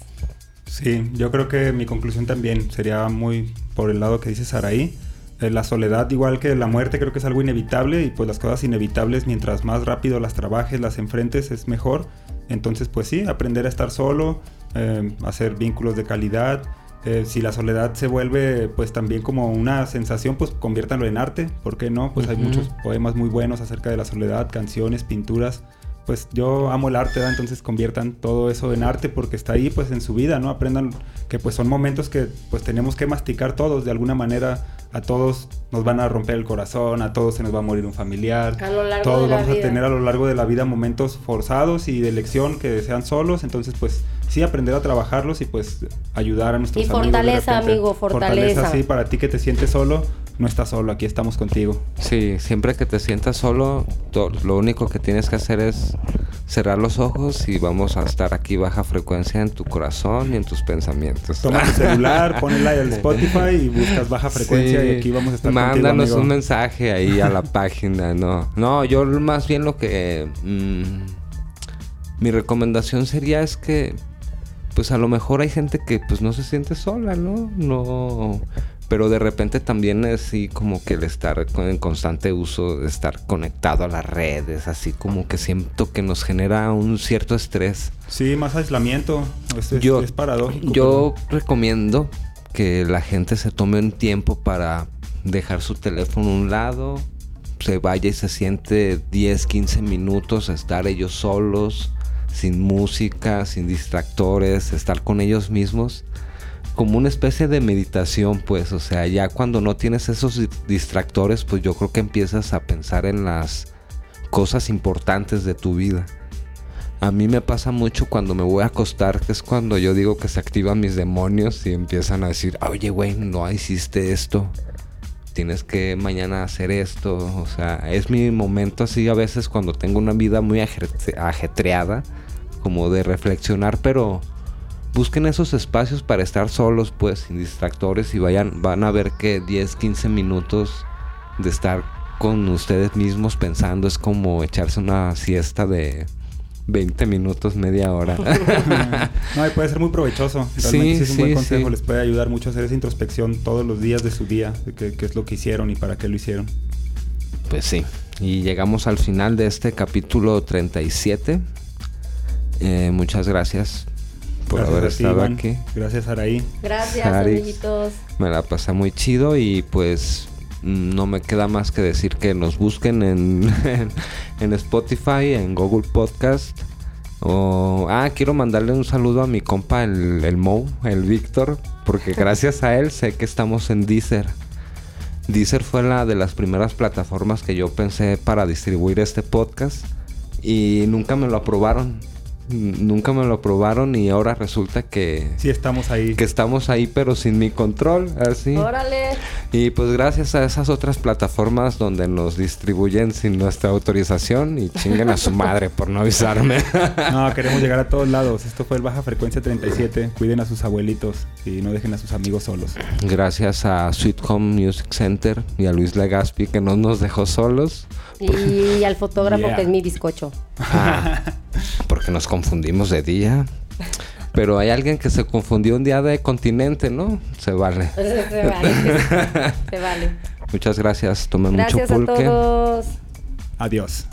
Sí, yo creo que mi conclusión también sería muy por el lado que dice Saraí. Eh, la soledad, igual que la muerte, creo que es algo inevitable y pues las cosas inevitables, mientras más rápido las trabajes, las enfrentes, es mejor. Entonces, pues sí, aprender a estar solo, eh, hacer vínculos de calidad. Eh, si la soledad se vuelve pues también como una sensación, pues conviértanlo en arte, ¿por qué no? Pues hay muchos poemas muy buenos acerca de la soledad, canciones, pinturas. Pues yo amo el arte, entonces conviertan todo eso en arte porque está ahí pues en su vida, ¿no? Aprendan que pues son momentos que pues tenemos que masticar todos de alguna manera a todos nos van a romper el corazón, a todos se nos va a morir un familiar. todos vamos a tener a lo largo de la vida momentos forzados y de elección que sean solos, entonces pues sí aprender a trabajarlos y pues ayudar a nuestros y fortaleza, amigo, fortaleza. Fortaleza, sí, para ti que te sientes solo, no estás solo, aquí estamos contigo. Sí, siempre que te sientas solo, lo único que tienes que hacer es cerrar los ojos y vamos a estar aquí baja frecuencia en tu corazón y en tus pensamientos. Toma tu celular, ponela al Spotify y buscas baja frecuencia y aquí vamos a estar Mándanos un mensaje ahí a la página, no. No, yo más bien lo que... Mm, mi recomendación sería es que pues a lo mejor hay gente que pues no se siente sola, ¿no? No pero de repente también es así como que el estar en constante uso, estar conectado a las redes, así como que siento que nos genera un cierto estrés. Sí, más aislamiento, es, yo, es paradójico. Yo recomiendo que la gente se tome un tiempo para dejar su teléfono a un lado, se vaya y se siente 10, 15 minutos a estar ellos solos, sin música, sin distractores, estar con ellos mismos como una especie de meditación, pues, o sea, ya cuando no tienes esos distractores, pues yo creo que empiezas a pensar en las cosas importantes de tu vida. A mí me pasa mucho cuando me voy a acostar, que es cuando yo digo que se activan mis demonios y empiezan a decir, oye, güey, no hiciste esto, tienes que mañana hacer esto. O sea, es mi momento así a veces cuando tengo una vida muy ajetreada, como de reflexionar, pero busquen esos espacios para estar solos, pues, sin distractores y vayan, van a ver que 10, 15 minutos de estar con ustedes mismos pensando es como echarse una siesta de 20 minutos, media hora. no, y puede ser muy provechoso. Realmente sí, es un buen consejo. Les puede ayudar mucho a hacer esa introspección todos los días de su día, de qué, es lo que hicieron y para qué lo hicieron. Pues sí. Y llegamos al final de este capítulo 37. Eh, muchas gracias por haber estado aquí. Gracias, Araí. Gracias, amiguitos. Me la pasé muy chido y pues no me queda más que decir que nos busquen en, en Spotify, en Google Podcast. O, ah, quiero mandarle un saludo a mi compa, el, el Mo, el Víctor, porque gracias a él sé que estamos en Deezer. Deezer fue la de las primeras plataformas que yo pensé para distribuir este podcast y nunca me lo aprobaron nunca me lo aprobaron y ahora resulta que... Sí, estamos ahí. Que estamos ahí, pero sin mi control, así. Órale. Y pues gracias a esas otras plataformas donde nos distribuyen sin nuestra autorización y chinguen a su madre por no avisarme. no, queremos llegar a todos lados. Esto fue el Baja Frecuencia 37. Cuiden a sus abuelitos y no dejen a sus amigos solos. Gracias a Sweet Home Music Center y a Luis Legaspi que no nos dejó solos. Y al fotógrafo que es mi bizcocho. Ah, porque nos confundimos de día. Pero hay alguien que se confundió un día de continente, ¿no? Se vale. se vale. se vale. Muchas gracias. Tomen mucho pulque. A todos. Adiós.